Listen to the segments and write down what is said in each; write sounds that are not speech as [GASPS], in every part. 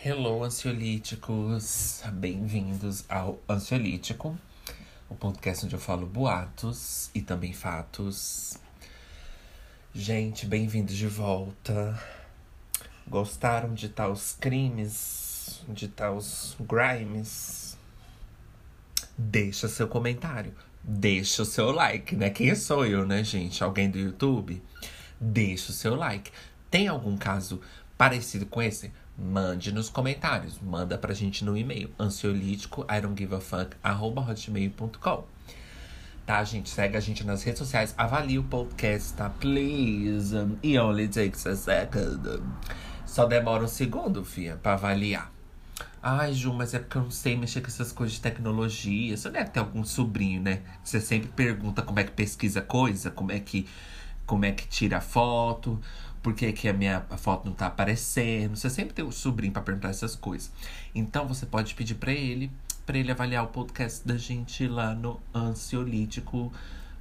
Hello, ansiolíticos! Bem-vindos ao Ansiolítico, o podcast onde eu falo boatos e também fatos. Gente, bem-vindos de volta. Gostaram de tais crimes, de tais grimes? Deixa seu comentário, deixa o seu like, né? Quem sou eu, né, gente? Alguém do YouTube? Deixa o seu like. Tem algum caso parecido com esse? Mande nos comentários. Manda pra gente no e-mail. Ansiolítico. Tá, gente? Segue a gente nas redes sociais. Avalie o podcast, tá? Please. It only takes a second. Só demora um segundo, fia, pra avaliar. Ai, Ju, mas é porque eu não sei mexer com essas coisas de tecnologia. Você deve ter algum sobrinho, né? Você sempre pergunta como é que pesquisa coisa, como é que, como é que tira foto por que, que a minha foto não tá aparecendo. Você sempre tem o um sobrinho para perguntar essas coisas. Então você pode pedir para ele, para ele avaliar o podcast da gente lá no Ansiolítico.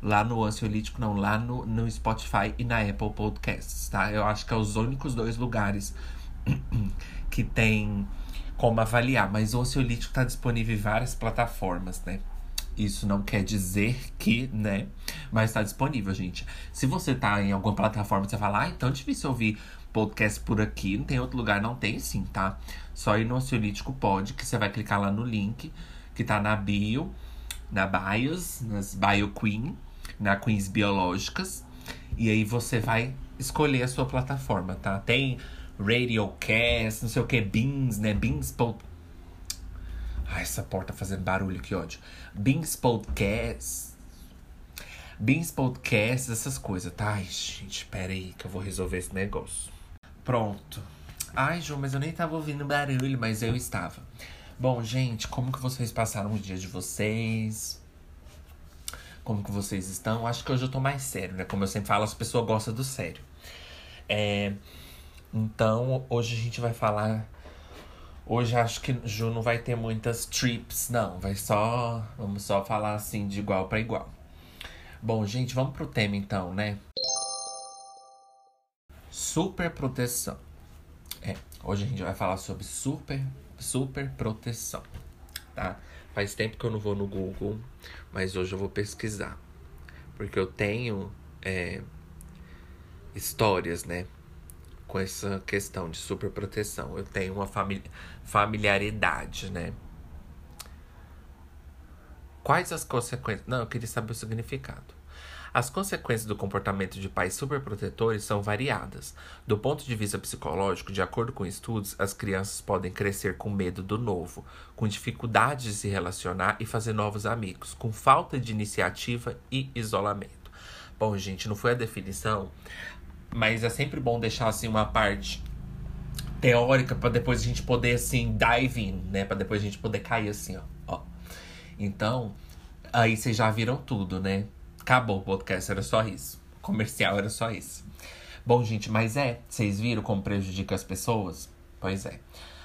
Lá no Ansiolítico, não, lá no, no Spotify e na Apple Podcasts, tá? Eu acho que é os únicos dois lugares [CLEARS THROAT] que tem como avaliar. Mas o Ansiolítico tá disponível em várias plataformas, né? Isso não quer dizer que, né? Mas tá disponível, gente. Se você tá em alguma plataforma, você fala, ah, então é difícil ouvir podcast por aqui, não tem outro lugar, não tem sim, tá? Só ir no Ansiolítico pode, que você vai clicar lá no link que tá na bio, na bios, nas Bio Queen, na Queens Biológicas. E aí você vai escolher a sua plataforma, tá? Tem Radiocast, não sei o que, Beans, né? Beans Ai, essa porta fazendo barulho, que ódio. Beans Podcast. Beans Podcast, essas coisas, tá? Ai, gente, pera aí que eu vou resolver esse negócio. Pronto. Ai, Ju, mas eu nem tava ouvindo barulho, mas eu estava. Bom, gente, como que vocês passaram o dia de vocês? Como que vocês estão? Acho que hoje eu tô mais sério, né? Como eu sempre falo, as pessoas gostam do sério. É... Então, hoje a gente vai falar Hoje acho que Ju não vai ter muitas trips, não. Vai só. Vamos só falar assim de igual para igual. Bom, gente, vamos pro tema então, né? Super proteção. É, hoje a gente vai falar sobre super, super proteção, tá? Faz tempo que eu não vou no Google, mas hoje eu vou pesquisar. Porque eu tenho é, histórias, né? Com essa questão de superproteção. Eu tenho uma famili familiaridade, né? Quais as consequências? Não, eu queria saber o significado. As consequências do comportamento de pais superprotetores são variadas. Do ponto de vista psicológico, de acordo com estudos, as crianças podem crescer com medo do novo, com dificuldade de se relacionar e fazer novos amigos, com falta de iniciativa e isolamento. Bom, gente, não foi a definição, mas é sempre bom deixar assim uma parte teórica para depois a gente poder assim dive in, né? Para depois a gente poder cair assim, ó. ó. Então, aí vocês já viram tudo, né? Acabou o podcast, era só isso. O comercial era só isso. Bom, gente, mas é, vocês viram como prejudica as pessoas? Pois é.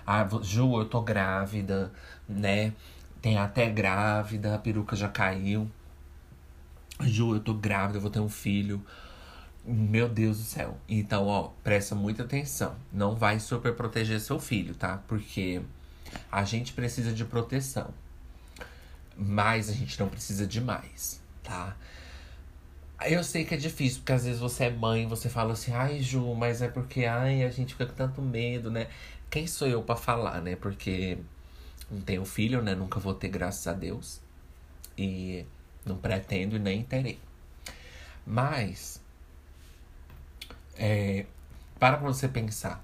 Ah, Ju, eu tô grávida, né? Tem até grávida, a peruca já caiu. Ju, eu tô grávida, eu vou ter um filho. Meu Deus do céu. Então, ó, presta muita atenção. Não vai super proteger seu filho, tá? Porque a gente precisa de proteção. Mas a gente não precisa de mais, tá? Eu sei que é difícil, porque às vezes você é mãe, você fala assim, ai, Ju, mas é porque, ai, a gente fica com tanto medo, né? Quem sou eu para falar, né? Porque não tenho filho, né? Nunca vou ter, graças a Deus. E não pretendo e nem terei. Mas é, para pra você pensar.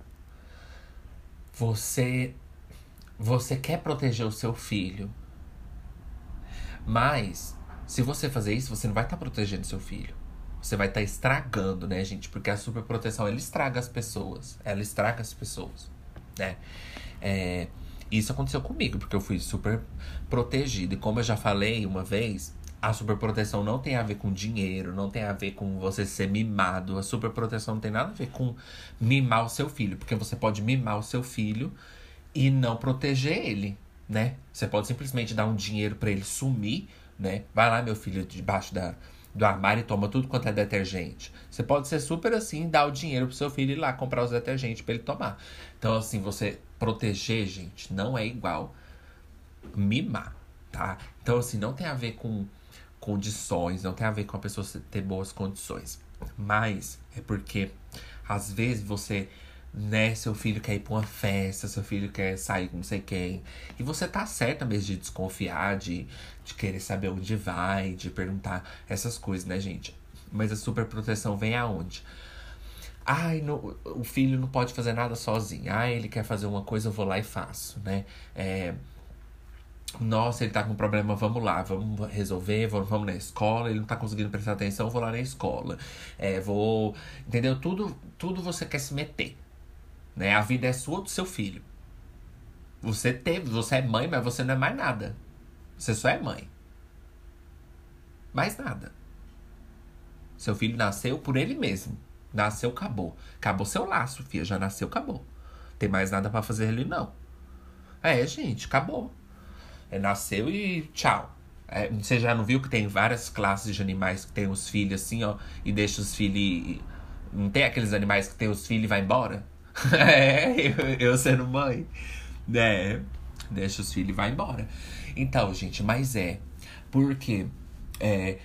Você, você quer proteger o seu filho. Mas, se você fazer isso, você não vai estar tá protegendo seu filho. Você vai estar tá estragando, né, gente? Porque a superproteção, ela estraga as pessoas. Ela estraga as pessoas, né? É, isso aconteceu comigo, porque eu fui super protegido. E como eu já falei uma vez, a superproteção não tem a ver com dinheiro, não tem a ver com você ser mimado. A superproteção não tem nada a ver com mimar o seu filho, porque você pode mimar o seu filho e não proteger ele, né? Você pode simplesmente dar um dinheiro para ele sumir, né? Vai lá, meu filho, debaixo da, do armário e toma tudo quanto é detergente. Você pode ser super assim, dar o dinheiro pro seu filho ir lá comprar os detergentes para ele tomar. Então, assim, você proteger, gente, não é igual mimar, tá? Então, assim, não tem a ver com condições, não tem a ver com a pessoa ter boas condições. Mas é porque às vezes você, né, seu filho quer ir pra uma festa, seu filho quer sair com não sei quem. E você tá certa mesmo de desconfiar, de, de querer saber onde vai, de perguntar essas coisas, né, gente? Mas a superproteção vem aonde? Ai, no, o filho não pode fazer nada sozinho. Ah, ele quer fazer uma coisa, eu vou lá e faço, né? É, nossa, ele tá com problema, vamos lá, vamos resolver, vamos, vamos na escola, ele não tá conseguindo prestar atenção, vou lá na escola. É, vou. Entendeu? Tudo, tudo você quer se meter. Né? A vida é sua do seu filho. Você teve, você é mãe, mas você não é mais nada. Você só é mãe. Mais nada. Seu filho nasceu por ele mesmo. Nasceu, acabou. Acabou seu laço, filha. Já nasceu, acabou. Tem mais nada para fazer ali, não. É, gente, acabou. É, nasceu e tchau. É, você já não viu que tem várias classes de animais que tem os filhos assim, ó, e deixa os filhos. Não tem aqueles animais que tem os filhos e vai embora? [LAUGHS] é, eu, eu sendo mãe. É, deixa os filhos e vai embora. Então, gente, mas é. Porque é,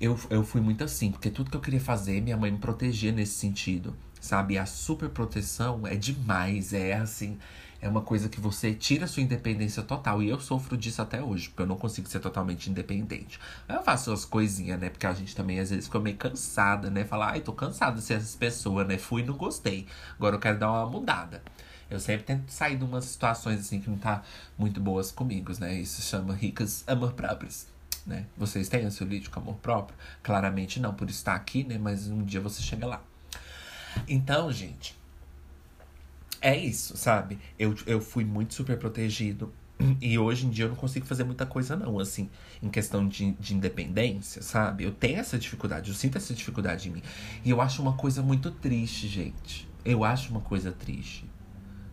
eu, eu fui muito assim, porque tudo que eu queria fazer, minha mãe me protegia nesse sentido. Sabe? A super proteção é demais, é assim é uma coisa que você tira sua independência total. E eu sofro disso até hoje, porque eu não consigo ser totalmente independente. Eu faço as coisinhas, né? Porque a gente também às vezes fica meio cansada, né? Falar, ai, tô cansada de ser essa pessoa, né? Fui e não gostei. Agora eu quero dar uma mudada. Eu sempre tento sair de umas situações assim que não tá muito boas comigo, né? Isso chama ricas amor próprios. Né? Vocês têm ansiolítico amor próprio? Claramente não, por estar aqui, né? Mas um dia você chega lá. Então, gente, é isso, sabe? Eu, eu fui muito super protegido. [CLEARS THROAT] E hoje em dia eu não consigo fazer muita coisa, não, assim, em questão de, de independência, sabe? Eu tenho essa dificuldade, eu sinto essa dificuldade em mim. E eu acho uma coisa muito triste, gente. Eu acho uma coisa triste,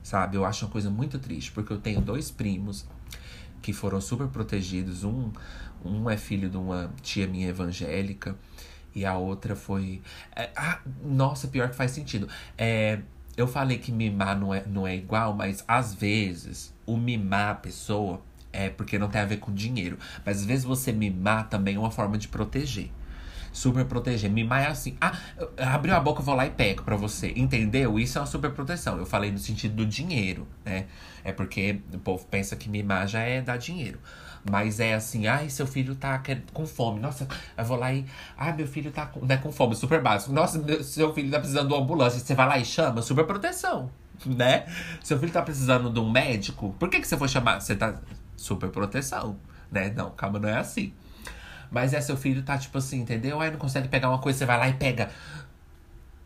sabe? Eu acho uma coisa muito triste, porque eu tenho dois primos que foram super protegidos. Um, um é filho de uma tia minha evangélica, e a outra foi. É, ah, nossa, pior que faz sentido. É eu falei que mimar não é, não é igual, mas às vezes o mimar a pessoa é porque não tem a ver com dinheiro. Mas às vezes você mimar também é uma forma de proteger. Super proteger. Mimar é assim. Ah, abriu a boca, eu vou lá e pego pra você. Entendeu? Isso é uma super proteção. Eu falei no sentido do dinheiro, né? É porque o povo pensa que mimar já é dar dinheiro. Mas é assim, ai, seu filho tá com fome. Nossa, eu vou lá e. Ai, meu filho tá com, né, com fome, super básico. Nossa, meu, seu filho tá precisando de uma ambulância. Você vai lá e chama, super proteção, [LAUGHS] né? Seu filho tá precisando de um médico. Por que, que você foi chamar? Você tá. Super proteção, né? Não, calma, não é assim. Mas é, seu filho tá tipo assim, entendeu? Ai, não consegue pegar uma coisa, você vai lá e pega.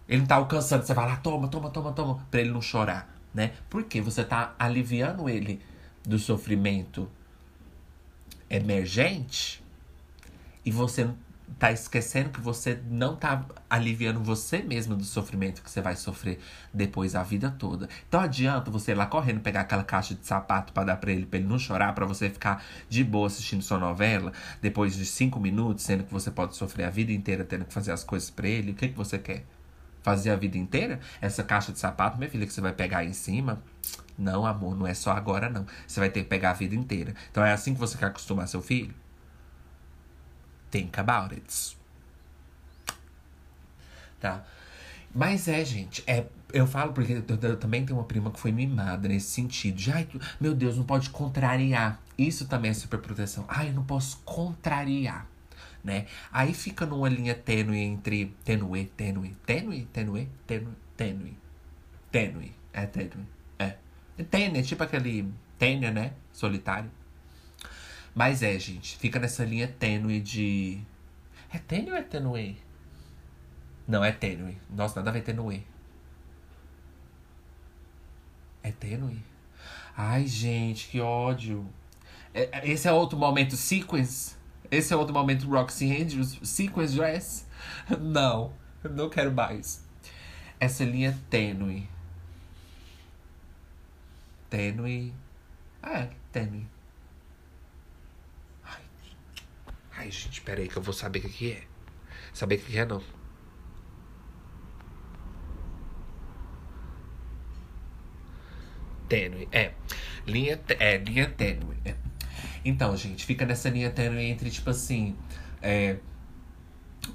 Ele não tá alcançando, você vai lá, toma, toma, toma, toma, pra ele não chorar, né? Porque você tá aliviando ele do sofrimento emergente e você tá esquecendo que você não tá aliviando você mesmo do sofrimento que você vai sofrer depois a vida toda. Então adianta você ir lá correndo pegar aquela caixa de sapato para dar para ele, para ele não chorar, para você ficar de boa assistindo sua novela depois de cinco minutos, sendo que você pode sofrer a vida inteira tendo que fazer as coisas para ele. O que que você quer? Fazer a vida inteira? Essa caixa de sapato, minha filha, que você vai pegar aí em cima, não, amor, não é só agora, não. Você vai ter que pegar a vida inteira. Então é assim que você quer acostumar seu filho? Think about it. Tá? Mas é, gente, é, eu falo porque eu, eu, também tenho uma prima que foi mimada nesse sentido. De, ai, meu Deus, não pode contrariar. Isso também é super proteção. Ai, eu não posso contrariar, né? Aí fica numa linha tênue entre tênue, tênue, tênue, tênue, tênue, tênue, tênue, é tênue. Tênia, tipo aquele Tênia, né? Solitário. Mas é, gente, fica nessa linha tênue de. É tênue ou é tênue? Não, é tênue. Nossa, nada a ver tênue. É tênue? Ai, gente, que ódio. É, é, esse é outro momento sequence. Esse é outro momento Roxy Andrews. Sequence dress. [LAUGHS] Não, não quero mais. Essa linha tênue tênue. É, tênue. Ai. Ai, gente, peraí que eu vou saber o que, que é. Saber o que é, não. Tênue, é. Linha, é, linha tênue. É. Então, gente, fica nessa linha tênue entre, tipo assim, é,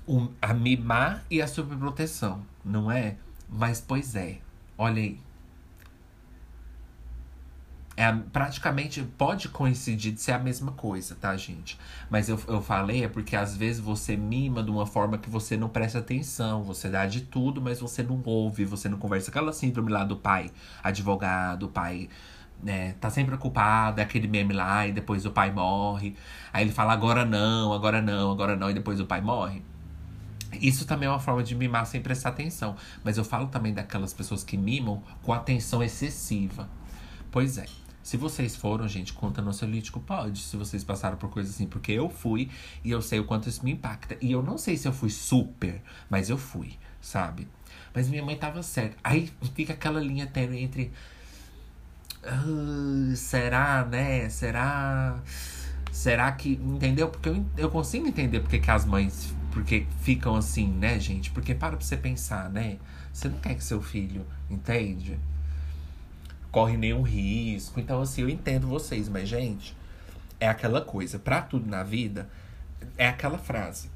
um, a mimar e a superproteção, não é? Mas, pois é, olha aí. É, praticamente pode coincidir de ser a mesma coisa, tá, gente? Mas eu, eu falei é porque às vezes você mima de uma forma que você não presta atenção, você dá de tudo, mas você não ouve, você não conversa. Aquela síndrome lá do pai advogado, pai né, tá sempre ocupado, é aquele meme lá, e depois o pai morre. Aí ele fala agora não, agora não, agora não, e depois o pai morre. Isso também é uma forma de mimar sem prestar atenção. Mas eu falo também daquelas pessoas que mimam com atenção excessiva. Pois é. Se vocês foram, gente, conta no ansiolítico, pode. Se vocês passaram por coisas assim, porque eu fui e eu sei o quanto isso me impacta. E eu não sei se eu fui super, mas eu fui, sabe? Mas minha mãe tava certa. Aí fica aquela linha tênue entre. Uh, será, né? Será. Será que. Entendeu? Porque eu, eu consigo entender porque que as mães. Porque ficam assim, né, gente? Porque para pra você pensar, né? Você não quer que seu filho. Entende? corre nenhum risco. Então, assim, eu entendo vocês, mas, gente, é aquela coisa. Pra tudo na vida, é aquela frase: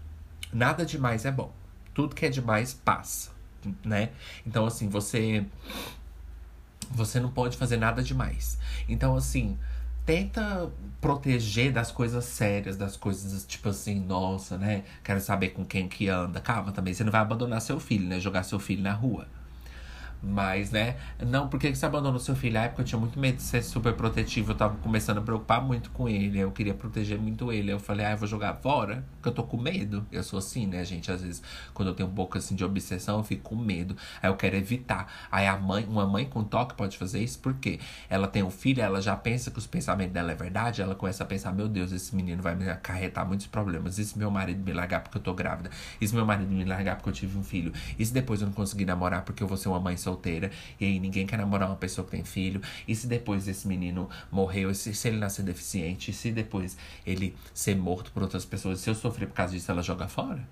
nada demais é bom. Tudo que é demais passa, né? Então, assim, você. Você não pode fazer nada demais. Então, assim, tenta proteger das coisas sérias, das coisas tipo assim, nossa, né? Quero saber com quem que anda. Calma também, você não vai abandonar seu filho, né? Jogar seu filho na rua. Mas, né? Não, por que você abandonou seu filho? Na época eu tinha muito medo de ser super protetivo. Eu tava começando a preocupar muito com ele. Eu queria proteger muito ele. Eu falei, ah, eu vou jogar fora, porque eu tô com medo. Eu sou assim, né, gente? Às vezes, quando eu tenho um pouco assim de obsessão, eu fico com medo. Aí eu quero evitar. Aí a mãe, uma mãe com toque pode fazer isso, porque ela tem um filho, ela já pensa que os pensamentos dela é verdade. Ela começa a pensar, meu Deus, esse menino vai me acarretar muitos problemas. E se meu marido me largar porque eu tô grávida? E se meu marido me largar porque eu tive um filho? E se depois eu não conseguir namorar porque eu vou ser uma mãe só solteira e aí ninguém quer namorar uma pessoa que tem filho. E se depois esse menino morreu, se, se ele nascer deficiente, se depois ele ser morto por outras pessoas, se eu sofrer por causa disso, ela joga fora?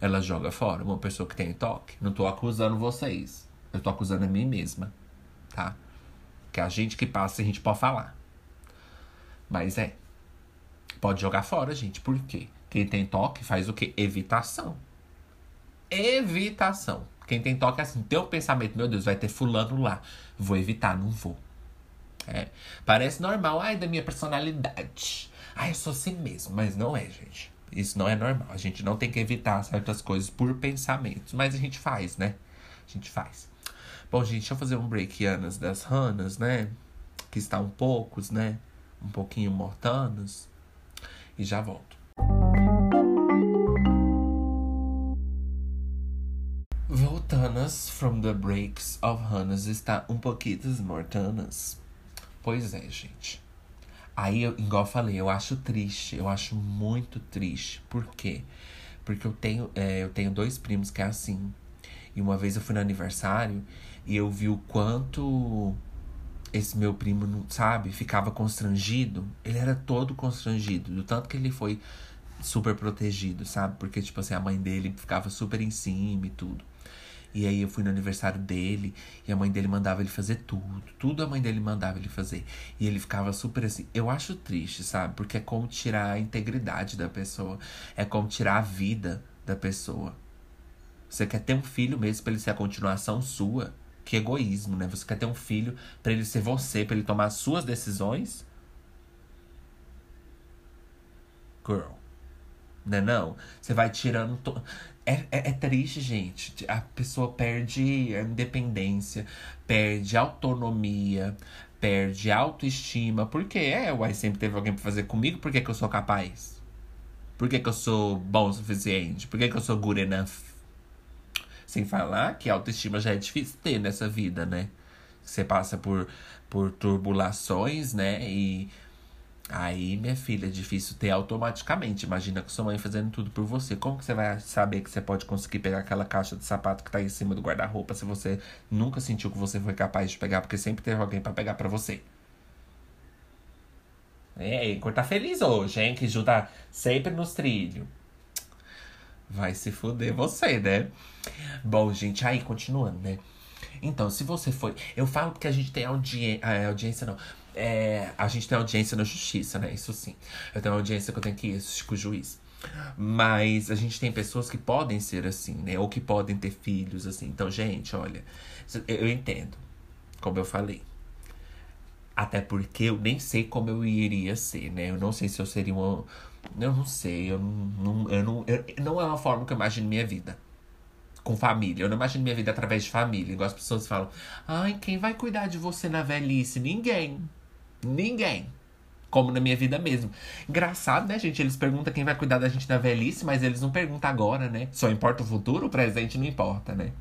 Ela joga fora uma pessoa que tem toque. Não tô acusando vocês. Eu tô acusando a mim mesma, tá? Que a gente que passa, a gente pode falar. Mas é. Pode jogar fora, gente. Por quê? Quem tem toque faz o quê? Evitação. Evitação. Quem tem toque é assim, teu pensamento, meu Deus, vai ter fulano lá. Vou evitar, não vou. É. Parece normal, ai, da minha personalidade. Ai, eu sou assim mesmo, mas não é, gente. Isso não é normal. A gente não tem que evitar certas coisas por pensamentos, mas a gente faz, né? A gente faz. Bom, gente, deixa eu fazer um break anas das ranas, né? Que estão poucos, né? Um pouquinho mortanos. E já volto. Voltanas from the breaks of Hannas está um pouquinho mortanas. Pois é, gente. Aí, eu, igual eu falei, eu acho triste, eu acho muito triste. Por quê? Porque eu tenho, é, eu tenho dois primos que é assim. E uma vez eu fui no aniversário e eu vi o quanto esse meu primo, não sabe, ficava constrangido. Ele era todo constrangido, do tanto que ele foi super protegido, sabe? Porque, tipo assim, a mãe dele ficava super em cima e tudo. E aí eu fui no aniversário dele e a mãe dele mandava ele fazer tudo. Tudo a mãe dele mandava ele fazer. E ele ficava super assim. Eu acho triste, sabe? Porque é como tirar a integridade da pessoa. É como tirar a vida da pessoa. Você quer ter um filho mesmo para ele ser a continuação sua? Que egoísmo, né? Você quer ter um filho para ele ser você, para ele tomar as suas decisões? Girl. Né não? Você vai tirando. To... É, é, é, triste, gente. A pessoa perde a independência, perde autonomia, perde autoestima. Por quê? É, uai, sempre teve alguém pra fazer comigo, por que, que eu sou capaz? Por que, que eu sou bom o suficiente? Por que, que eu sou good enough? Sem falar que autoestima já é difícil ter nessa vida, né? Você passa por, por turbulações, né? E Aí, minha filha, é difícil ter automaticamente. Imagina com sua mãe fazendo tudo por você. Como que você vai saber que você pode conseguir pegar aquela caixa de sapato que tá em cima do guarda-roupa se você nunca sentiu que você foi capaz de pegar, porque sempre teve alguém para pegar para você? É, cor tá feliz hoje, hein? Que Ju tá sempre nos trilhos. vai se fuder você, né? Bom, gente, aí continuando, né? Então, se você foi. Eu falo porque a gente tem audiência. É, audiência não. É, a gente tem audiência na justiça, né? Isso sim. Eu tenho audiência que eu tenho que ir com o juiz. Mas a gente tem pessoas que podem ser assim, né? Ou que podem ter filhos, assim. Então, gente, olha, eu entendo. Como eu falei. Até porque eu nem sei como eu iria ser, né? Eu não sei se eu seria uma. Eu não sei, eu não. Eu não, eu, não é uma forma que eu imagino minha vida. Com família. Eu não imagino minha vida através de família. Igual as pessoas falam. Ai, quem vai cuidar de você na velhice? Ninguém. Ninguém. Como na minha vida mesmo. Engraçado, né, gente? Eles perguntam quem vai cuidar da gente na velhice, mas eles não perguntam agora, né? Só importa o futuro, o presente não importa, né?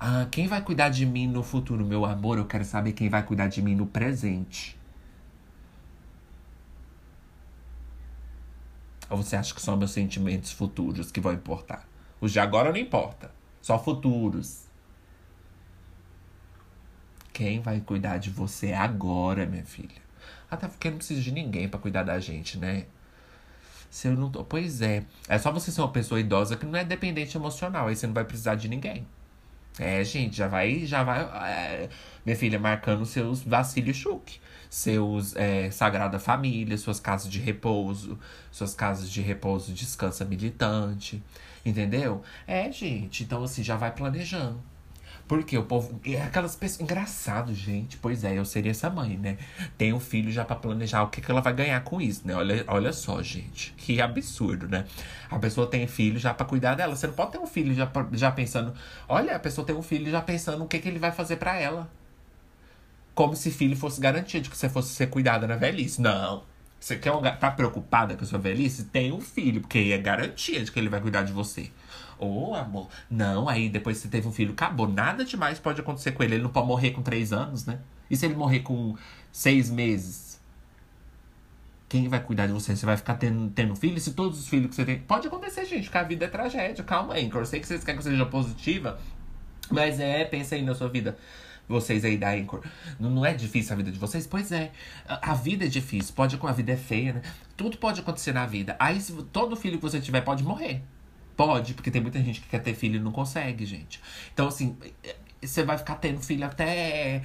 Ah, quem vai cuidar de mim no futuro, meu amor? Eu quero saber quem vai cuidar de mim no presente. Ou você acha que são meus sentimentos futuros que vão importar? Os de agora não importa. Só futuros. Quem vai cuidar de você agora, minha filha? Até porque não precisa de ninguém para cuidar da gente, né? Se eu não tô. Pois é. É só você ser uma pessoa idosa que não é dependente emocional. Aí você não vai precisar de ninguém. É, gente, já vai. Já vai. É, minha filha, marcando seus vacilos chuque. Seus é, Sagrada Família, suas casas de repouso, suas casas de repouso descansa militante. Entendeu? É, gente. Então, assim, já vai planejando. Porque o povo. É aquelas pessoas. Engraçado, gente. Pois é, eu seria essa mãe, né? Tem um filho já para planejar o que, que ela vai ganhar com isso, né? Olha, olha só, gente. Que absurdo, né? A pessoa tem filho já para cuidar dela. Você não pode ter um filho já, já pensando. Olha, a pessoa tem um filho já pensando o que, que ele vai fazer para ela. Como se filho fosse garantido de que você fosse ser cuidada na velhice. Não. Você quer um, tá preocupada com a sua velhice? Tem um filho, porque é garantia de que ele vai cuidar de você. Ô, oh, amor. Não, aí depois você teve um filho, acabou. Nada demais pode acontecer com ele. Ele não pode morrer com três anos, né? E se ele morrer com seis meses? Quem vai cuidar de você? Você vai ficar tendo, tendo filho? Se todos os filhos que você tem. Pode acontecer, gente, porque a vida é tragédia. Calma aí, Eu sei que vocês querem que seja positiva. Mas é, pensa aí na sua vida. Vocês aí da Anchor. Não, não é difícil a vida de vocês? Pois é. A, a vida é difícil. Pode, a vida é feia, né? Tudo pode acontecer na vida. Aí, se todo filho que você tiver pode morrer. Pode, porque tem muita gente que quer ter filho e não consegue, gente. Então, assim, você vai ficar tendo filho até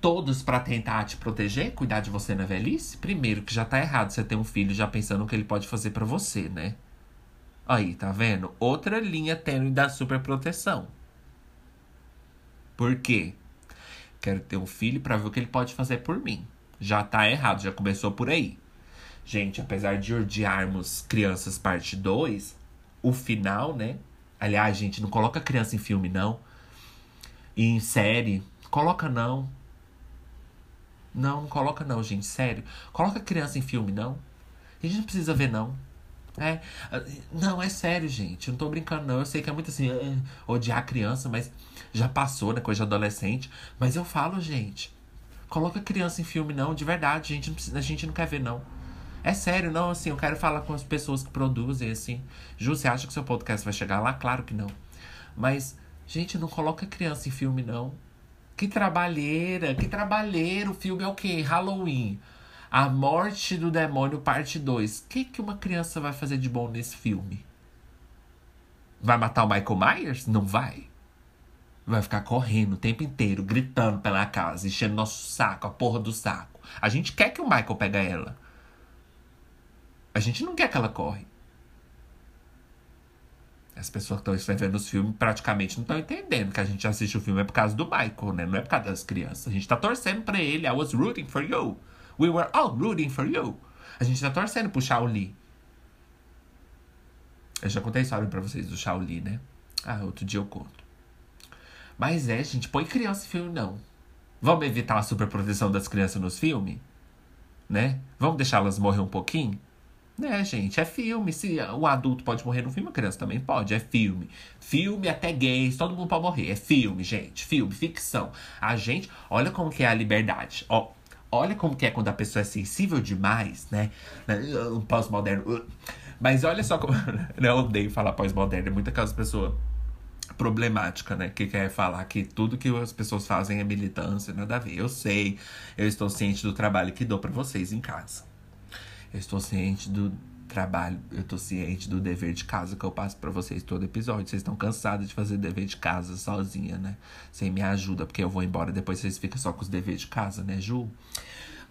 todos para tentar te proteger, cuidar de você na velhice? Primeiro, que já tá errado você ter um filho já pensando o que ele pode fazer para você, né? Aí, tá vendo? Outra linha tênue da superproteção. Por quê? Quero ter um filho para ver o que ele pode fazer por mim. Já tá errado, já começou por aí. Gente, apesar de odiarmos Crianças Parte 2, o final, né? Aliás, gente, não coloca criança em filme, não. E em série, coloca não. Não, não coloca não, gente, sério. Coloca criança em filme, não. A gente não precisa ver, não. É, não, é sério, gente. Eu não tô brincando, não. Eu sei que é muito assim, uh, odiar criança, mas já passou, né? Coisa de adolescente. Mas eu falo, gente. Coloca criança em filme, não. De verdade, gente. A gente não quer ver, não. É sério, não, assim, eu quero falar com as pessoas que produzem, assim. Ju, você acha que seu podcast vai chegar lá? Claro que não. Mas, gente, não coloca criança em filme, não. Que trabalheira, que trabalheira. O filme é o quê? Halloween. A Morte do Demônio, parte 2. O que, que uma criança vai fazer de bom nesse filme? Vai matar o Michael Myers? Não vai. Vai ficar correndo o tempo inteiro, gritando pela casa, enchendo nosso saco, a porra do saco. A gente quer que o Michael pegue ela. A gente não quer que ela corre. As pessoas que estão escrevendo os filmes praticamente não estão entendendo que a gente assiste o filme é por causa do Michael, né? Não é por causa das crianças. A gente tá torcendo pra ele. I was rooting for you. We were all rooting for you. A gente tá torcendo pro Shaoli. Eu já contei a história pra vocês do Shaoli, né? Ah, outro dia eu conto. Mas é, gente, põe criança em filme, não. Vamos evitar a superproteção das crianças nos filmes? Né? Vamos deixá-las morrer um pouquinho? Né, gente? É filme. Se o adulto pode morrer no filme, a criança também pode. É filme. Filme até gays, todo mundo pode morrer. É filme, gente. Filme, ficção. A gente, olha como que é a liberdade. Ó, olha como que é quando a pessoa é sensível demais, né? Um pós-moderno. Mas olha só como. [LAUGHS] Eu odeio falar pós-moderno. É muito aquelas pessoas problemática, né? Que quer falar que tudo que as pessoas fazem é militância, nada a ver. Eu sei, eu estou ciente do trabalho que dou para vocês em casa. Eu estou ciente do trabalho, eu tô ciente do dever de casa que eu passo para vocês todo episódio. Vocês estão cansados de fazer dever de casa sozinha, né? Sem minha ajuda, porque eu vou embora depois vocês ficam só com os deveres de casa, né, Ju?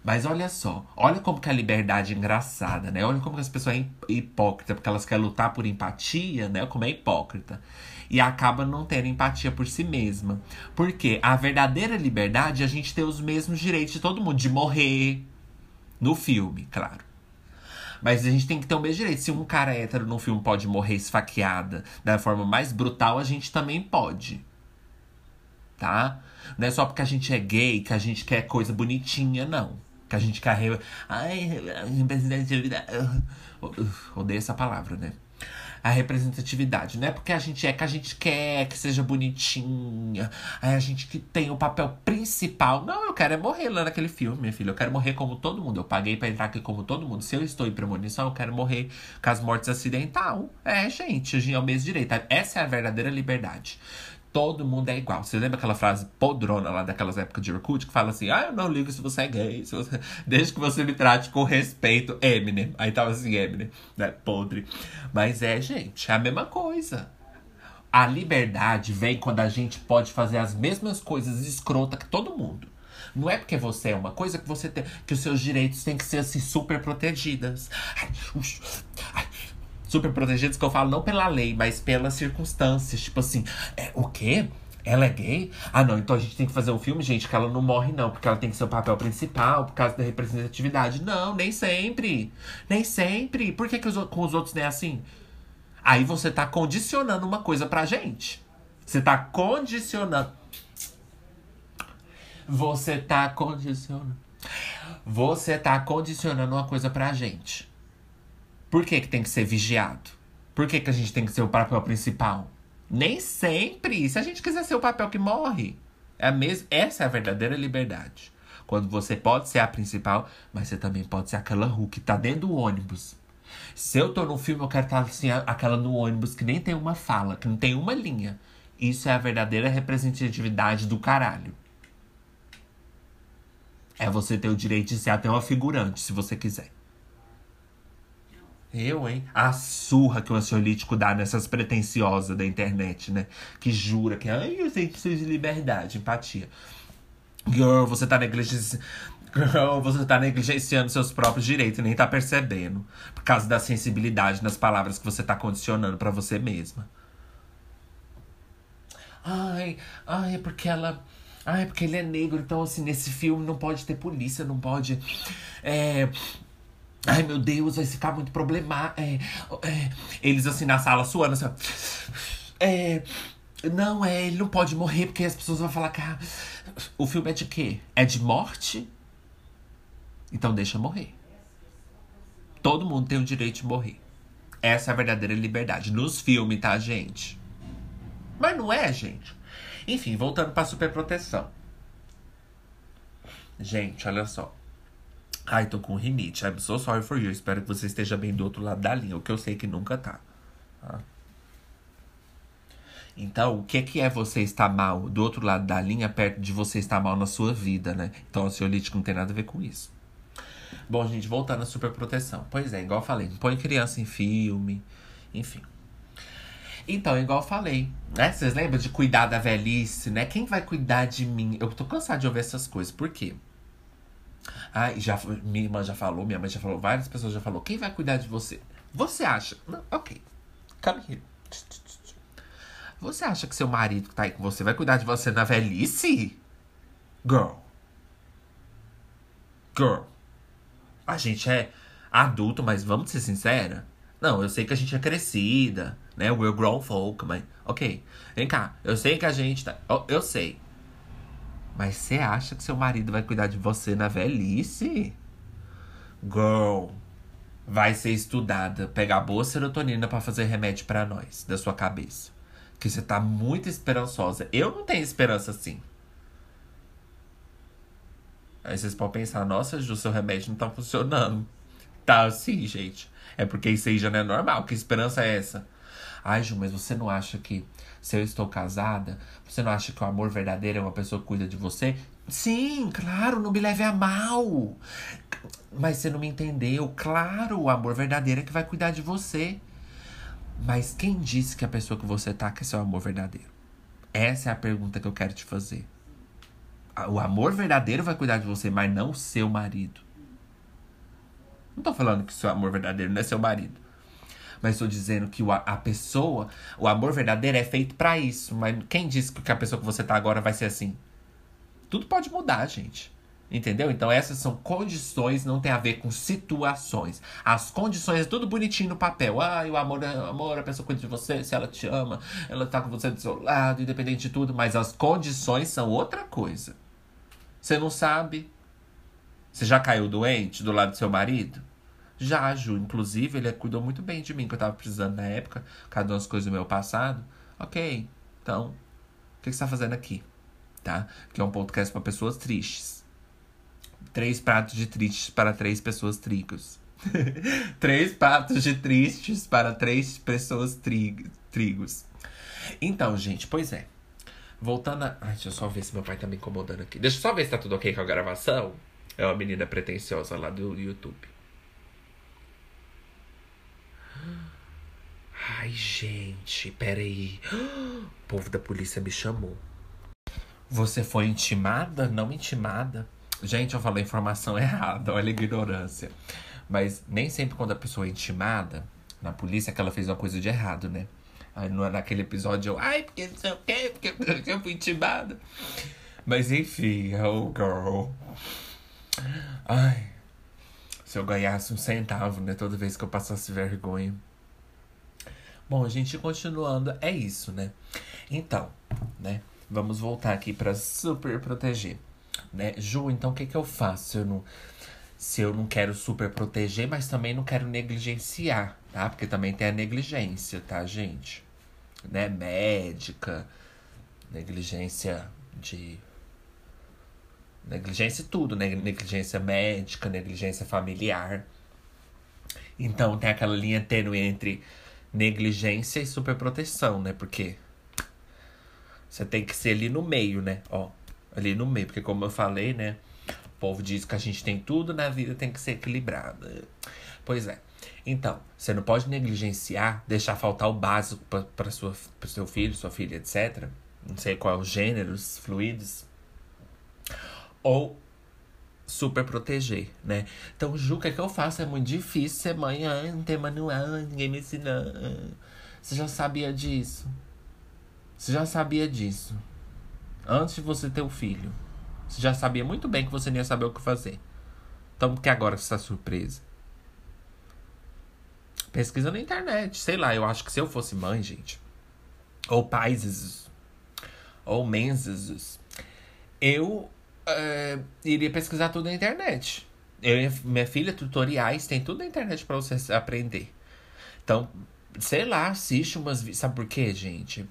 Mas olha só, olha como que a liberdade é engraçada, né? Olha como que as pessoas é hipócrita, porque elas querem lutar por empatia, né? Como é hipócrita. E acaba não tendo empatia por si mesma. Porque a verdadeira liberdade é a gente ter os mesmos direitos de todo mundo, de morrer. No filme, claro. Mas a gente tem que ter o mesmo direito. Se um cara hétero no filme pode morrer esfaqueada da forma mais brutal, a gente também pode. Tá? Não é só porque a gente é gay que a gente quer coisa bonitinha, não. Que a gente carrega. Ai, representatividade. Odeio essa palavra, né? A representatividade. Não é porque a gente é que a gente quer que seja bonitinha. Aí a gente que tem o papel principal. Não, eu quero é morrer lá naquele filme, minha filha. Eu quero morrer como todo mundo. Eu paguei pra entrar aqui como todo mundo. Se eu estou em premonição, eu quero morrer com as mortes acidental. É, gente, é o mesmo direito. Essa é a verdadeira liberdade todo mundo é igual. Você lembra aquela frase podrona lá daquelas épocas de Orkut que fala assim: Ah, eu não ligo se você é gay, se você... [LAUGHS] desde que você me trate com respeito. Eminem. Aí tava assim, Eminem, né? Podre. Mas é, gente, é a mesma coisa. A liberdade vem quando a gente pode fazer as mesmas coisas escrota que todo mundo. Não é porque você é uma coisa que você tem. que os seus direitos têm que ser assim super protegidas. Ai, ai, super protegidos que eu falo não pela lei, mas pelas circunstâncias. Tipo assim, é, o quê? Ela é gay? Ah, não, então a gente tem que fazer um filme, gente, que ela não morre, não, porque ela tem que ser o papel principal, por causa da representatividade. Não, nem sempre. Nem sempre. Por que, que os, com os outros não é assim? Aí você tá condicionando uma coisa pra gente. Você tá condicionando. Você tá condicionando. Você tá condicionando uma coisa pra gente. Por que, que tem que ser vigiado? Por que, que a gente tem que ser o papel principal? Nem sempre. Se a gente quiser ser o papel que morre. É mesmo, essa é a verdadeira liberdade. Quando você pode ser a principal, mas você também pode ser aquela Ru que tá dentro do ônibus. Se eu tô no filme, eu quero estar assim, aquela no ônibus que nem tem uma fala, que não tem uma linha. Isso é a verdadeira representatividade do caralho. É você ter o direito de ser até uma figurante, se você quiser. Eu, hein? A surra que o ansiolítico dá nessas pretensiosas da internet, né? Que jura que, ai, eu sei que de liberdade, empatia. Girl, você tá negligenciando. Girl, você tá negligenciando seus próprios direitos e nem tá percebendo. Por causa da sensibilidade nas palavras que você tá condicionando para você mesma. Ai, ai, é porque ela. Ai, é porque ele é negro, então assim, nesse filme não pode ter polícia, não pode. É, Ai, meu Deus, vai ficar muito problemático. É, é, eles assim na sala suando assim. É. Não, é, ele não pode morrer porque as pessoas vão falar que ah, o filme é de quê? É de morte? Então deixa morrer. Todo mundo tem o direito de morrer. Essa é a verdadeira liberdade. Nos filmes, tá, gente? Mas não é, gente. Enfim, voltando pra superproteção. Gente, olha só. Ai, tô com rinite. I'm so sorry for you. Espero que você esteja bem do outro lado da linha, o que eu sei que nunca tá. tá? Então, o que, que é você estar mal do outro lado da linha, perto de você estar mal na sua vida, né? Então, o ansiolítico não tem nada a ver com isso. Bom, gente, voltando à superproteção. Pois é, igual eu falei, põe criança em filme, enfim. Então, igual eu falei, né? Vocês lembram de cuidar da velhice, né? Quem vai cuidar de mim? Eu tô cansado de ouvir essas coisas. Por quê? Ah, já, minha irmã já falou, minha mãe já falou, várias pessoas já falou. Quem vai cuidar de você? Você acha? Não, ok. Come here. Você acha que seu marido que tá aí com você vai cuidar de você na velhice? Girl. Girl. A gente é adulto, mas vamos ser sincera? Não, eu sei que a gente é crescida, né? We're grown folk, mas. Ok. Vem cá. Eu sei que a gente tá. Eu, eu sei. Mas você acha que seu marido vai cuidar de você na velhice? Girl, vai ser estudada. Pegar boa serotonina para fazer remédio para nós, da sua cabeça. Que você tá muito esperançosa. Eu não tenho esperança assim. Aí vocês podem pensar, nossa, Ju, seu remédio não tá funcionando. Tá assim, gente. É porque isso aí já não é normal. Que esperança é essa? Ai, Ju, mas você não acha que se eu estou casada, você não acha que o amor verdadeiro é uma pessoa que cuida de você? Sim, claro, não me leve a mal. Mas você não me entendeu. Claro, o amor verdadeiro é que vai cuidar de você. Mas quem disse que a pessoa que você tá é seu amor verdadeiro? Essa é a pergunta que eu quero te fazer. O amor verdadeiro vai cuidar de você, mas não o seu marido. Não tô falando que seu amor verdadeiro não é seu marido. Mas estou dizendo que a pessoa, o amor verdadeiro é feito para isso. Mas quem disse que a pessoa que você tá agora vai ser assim? Tudo pode mudar, gente. Entendeu? Então essas são condições, não tem a ver com situações. As condições é tudo bonitinho no papel. Ah, o amor, amor, a pessoa cuida de você, se ela te ama, ela tá com você do seu lado, independente de tudo. Mas as condições são outra coisa. Você não sabe? Você já caiu doente do lado do seu marido? Já, Ju. Inclusive, ele cuidou muito bem de mim, que eu tava precisando na época, cada umas coisas do meu passado. Ok, então, o que, que você tá fazendo aqui? Tá? Que é um podcast para pessoas tristes. Três pratos de tristes para três pessoas trigos. [LAUGHS] três pratos de tristes para três pessoas tri trigos. Então, gente, pois é. Voltando a. Ai, deixa eu só ver se meu pai tá me incomodando aqui. Deixa eu só ver se tá tudo ok com a gravação. É uma menina pretensiosa lá do YouTube. Ai, gente, peraí. [GASPS] O povo da polícia me chamou. Você foi intimada? Não intimada? Gente, eu falei informação [LAUGHS] errada, olha a ignorância. Mas nem sempre quando a pessoa é intimada na polícia que ela fez uma coisa de errado, né? Aí naquele episódio eu, ai, porque não sei o quê, porque [LAUGHS] eu fui intimada. Mas enfim, oh girl. Ai, se eu ganhasse um centavo, né? Toda vez que eu passasse vergonha. Bom, a gente continuando, é isso, né? Então, né? Vamos voltar aqui para super proteger, né? Ju, então o que que eu faço se eu não, se eu não quero super proteger, mas também não quero negligenciar, tá? Porque também tem a negligência, tá, gente? Né? Médica, negligência de Negligência tudo, né? Negligência médica, negligência familiar. Então tem aquela linha tênue entre negligência e superproteção, né? Porque você tem que ser ali no meio, né? Ó, ali no meio. Porque como eu falei, né? O povo diz que a gente tem tudo na vida, tem que ser equilibrado. Pois é. Então, você não pode negligenciar, deixar faltar o básico para seu filho, sua filha, etc. Não sei qual é os gêneros, fluidos ou super proteger, né? Então, Ju, o que, é que eu faço? É muito difícil ser mãe, ah, não tem manual, ninguém me ensina. Você já sabia disso? Você já sabia disso? Antes de você ter o um filho. Você já sabia muito bem que você não ia saber o que fazer. Então, por que agora você está surpresa? Pesquisa na internet. Sei lá, eu acho que se eu fosse mãe, gente. Ou pais. Ou menses. Eu é, iria pesquisar tudo na internet. Eu minha filha, tutoriais, tem tudo na internet para você aprender. Então, sei lá, assiste umas. Sabe por quê, gente?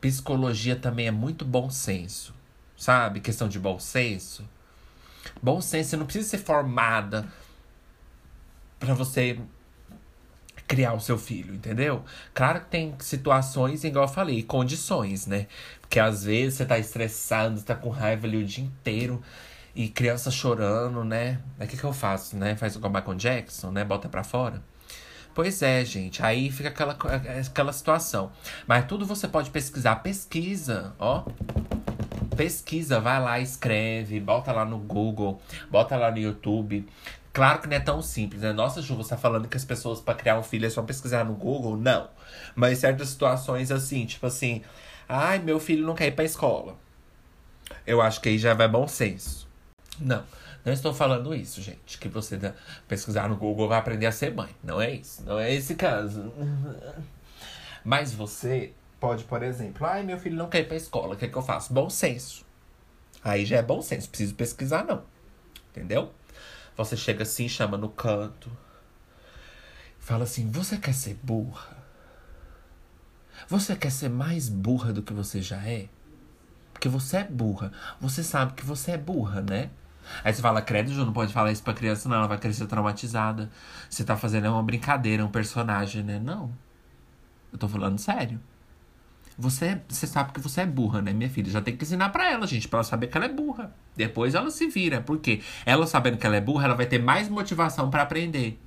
Psicologia também é muito bom senso. Sabe? Questão de bom senso. Bom senso, você não precisa ser formada para você criar o seu filho, entendeu? Claro que tem situações, igual eu falei, condições, né? Porque às vezes você tá estressado, tá com raiva ali o dia inteiro e criança chorando, né? O que, que eu faço, né? Faz igual Michael Jackson, né? Bota pra fora. Pois é, gente. Aí fica aquela, aquela situação. Mas tudo você pode pesquisar. Pesquisa, ó. Pesquisa, vai lá, escreve, bota lá no Google, bota lá no YouTube. Claro que não é tão simples, né? Nossa, Ju, você tá falando que as pessoas para criar um filho é só pesquisar no Google? Não. Mas certas situações assim, tipo assim, ai, meu filho não quer ir pra escola. Eu acho que aí já vai bom senso. Não. Não estou falando isso, gente. Que você pesquisar no Google vai aprender a ser mãe. Não é isso. Não é esse caso. [LAUGHS] Mas você pode, por exemplo, ai, meu filho não quer ir pra escola. O que, é que eu faço? Bom senso. Aí já é bom senso. Preciso pesquisar, não. Entendeu? Você chega assim, chama no canto. Fala assim: Você quer ser burra? Você quer ser mais burra do que você já é? Porque você é burra. Você sabe que você é burra, né? Aí você fala, credo, Ju, não pode falar isso pra criança, não. Ela vai crescer traumatizada. Você tá fazendo uma brincadeira, um personagem, né? Não. Eu tô falando sério. Você, você sabe que você é burra, né, minha filha? Já tem que ensinar pra ela, gente, pra ela saber que ela é burra. Depois ela se vira. Porque ela sabendo que ela é burra, ela vai ter mais motivação para aprender.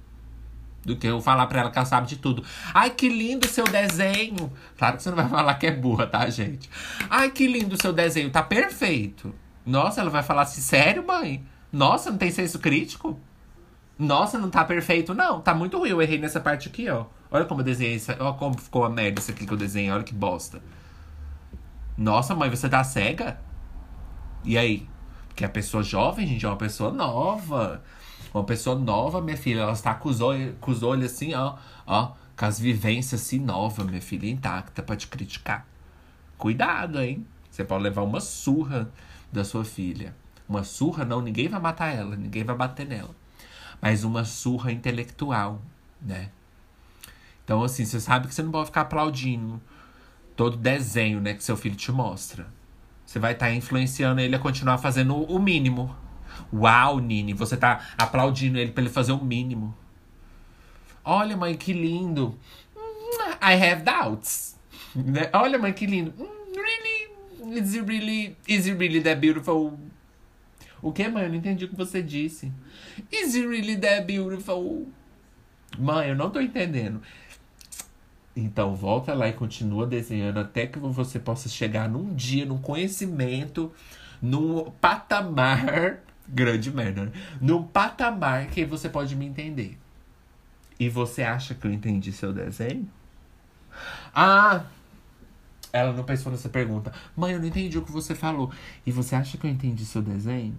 Do que eu falar pra ela que ela sabe de tudo. Ai, que lindo seu desenho. Claro que você não vai falar que é burra, tá, gente? Ai, que lindo seu desenho. Tá perfeito. Nossa, ela vai falar assim, sério, mãe? Nossa, não tem senso crítico? Nossa, não tá perfeito, não. Tá muito ruim. Eu errei nessa parte aqui, ó. Olha como eu desenhei isso. Olha como ficou a merda isso aqui que eu desenhei. Olha que bosta. Nossa, mãe, você tá cega? E aí? Porque a pessoa jovem, gente, é uma pessoa nova. Uma pessoa nova, minha filha, ela está com os olhos, com os olhos assim, ó. Ó, com as vivências assim novas, minha filha, intacta pra te criticar. Cuidado, hein? Você pode levar uma surra da sua filha. Uma surra, não, ninguém vai matar ela, ninguém vai bater nela mas uma surra intelectual, né? Então, assim, você sabe que você não pode ficar aplaudindo todo desenho, né, que seu filho te mostra. Você vai estar tá influenciando ele a continuar fazendo o mínimo. Uau, Nini, você tá aplaudindo ele para ele fazer o mínimo. Olha, mãe, que lindo. I have doubts. Né? Olha, mãe, que lindo. Really? Is it really, is it really that beautiful? O que, mãe? Eu não entendi o que você disse. Is it really that beautiful? Mãe, eu não tô entendendo. Então, volta lá e continua desenhando até que você possa chegar num dia, num conhecimento, num patamar. Grande merda, né? Num patamar que você pode me entender. E você acha que eu entendi seu desenho? Ah! Ela não pensou nessa pergunta. Mãe, eu não entendi o que você falou. E você acha que eu entendi seu desenho?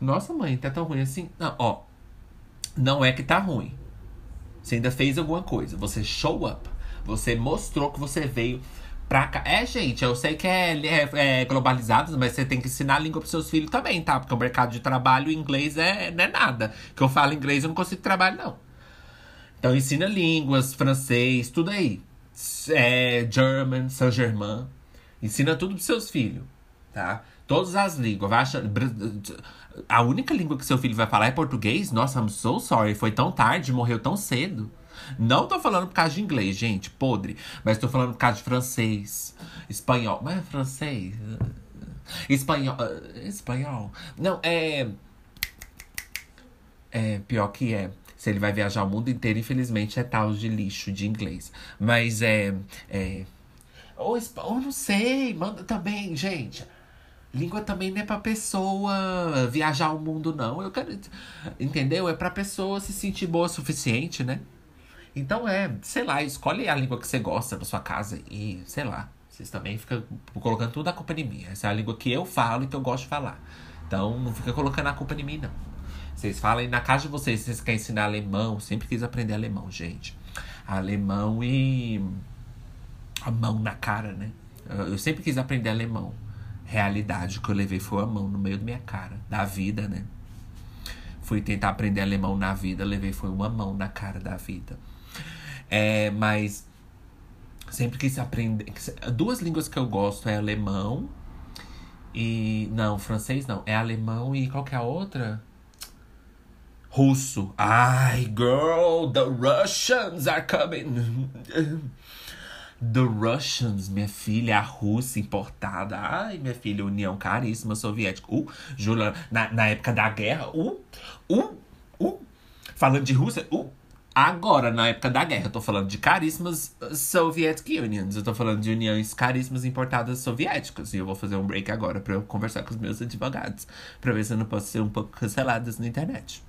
Nossa, mãe, tá tão ruim assim? Não, ó. Não é que tá ruim. Você ainda fez alguma coisa. Você show up. Você mostrou que você veio pra cá. É, gente, eu sei que é, é, é globalizado, mas você tem que ensinar a língua pros seus filhos também, tá? Porque o mercado de trabalho inglês é, não é nada. Que eu falo inglês, eu não consigo trabalho, não. Então ensina línguas, francês, tudo aí. É, German, Saint-Germain. Ensina tudo pros seus filhos, tá? Todas as línguas. Vai achar, a única língua que seu filho vai falar é português? Nossa, I'm so sorry. Foi tão tarde, morreu tão cedo. Não tô falando por causa de inglês, gente, podre. Mas tô falando por causa de francês, espanhol. Mas é francês? Espanhol. Uh, espanhol. Não, é. É pior que é. Se ele vai viajar o mundo inteiro, infelizmente é tal de lixo de inglês. Mas é. é ou, ou não sei, manda também, gente. Língua também não é pra pessoa viajar o mundo, não. Eu quero. Entendeu? É pra pessoa se sentir boa o suficiente, né? Então é, sei lá, escolhe a língua que você gosta na sua casa e, sei lá, vocês também ficam colocando tudo a culpa em mim. Essa é a língua que eu falo e que eu gosto de falar. Então não fica colocando a culpa em mim, não. Vocês falam na casa de vocês, vocês querem ensinar alemão. Sempre quis aprender alemão, gente. Alemão e. A mão na cara, né? Eu sempre quis aprender alemão realidade que eu levei foi a mão no meio da minha cara, da vida, né? Fui tentar aprender alemão na vida, levei foi uma mão na cara da vida. É, mas sempre quis aprender. Duas línguas que eu gosto é alemão e. Não, francês não. É alemão e qual que é a outra? Russo. Ai, girl, the Russians are coming. The Russians, minha filha, a Rússia importada. Ai, minha filha, União Caríssima Soviética. Uh, Júlia, na, na época da guerra. Uh, uh, uh. Falando de Rússia, uh. Agora, na época da guerra, eu tô falando de caríssimas Soviet Unions. Eu tô falando de uniões caríssimas importadas soviéticas. E eu vou fazer um break agora pra eu conversar com os meus advogados. Pra ver se eu não posso ser um pouco canceladas na internet.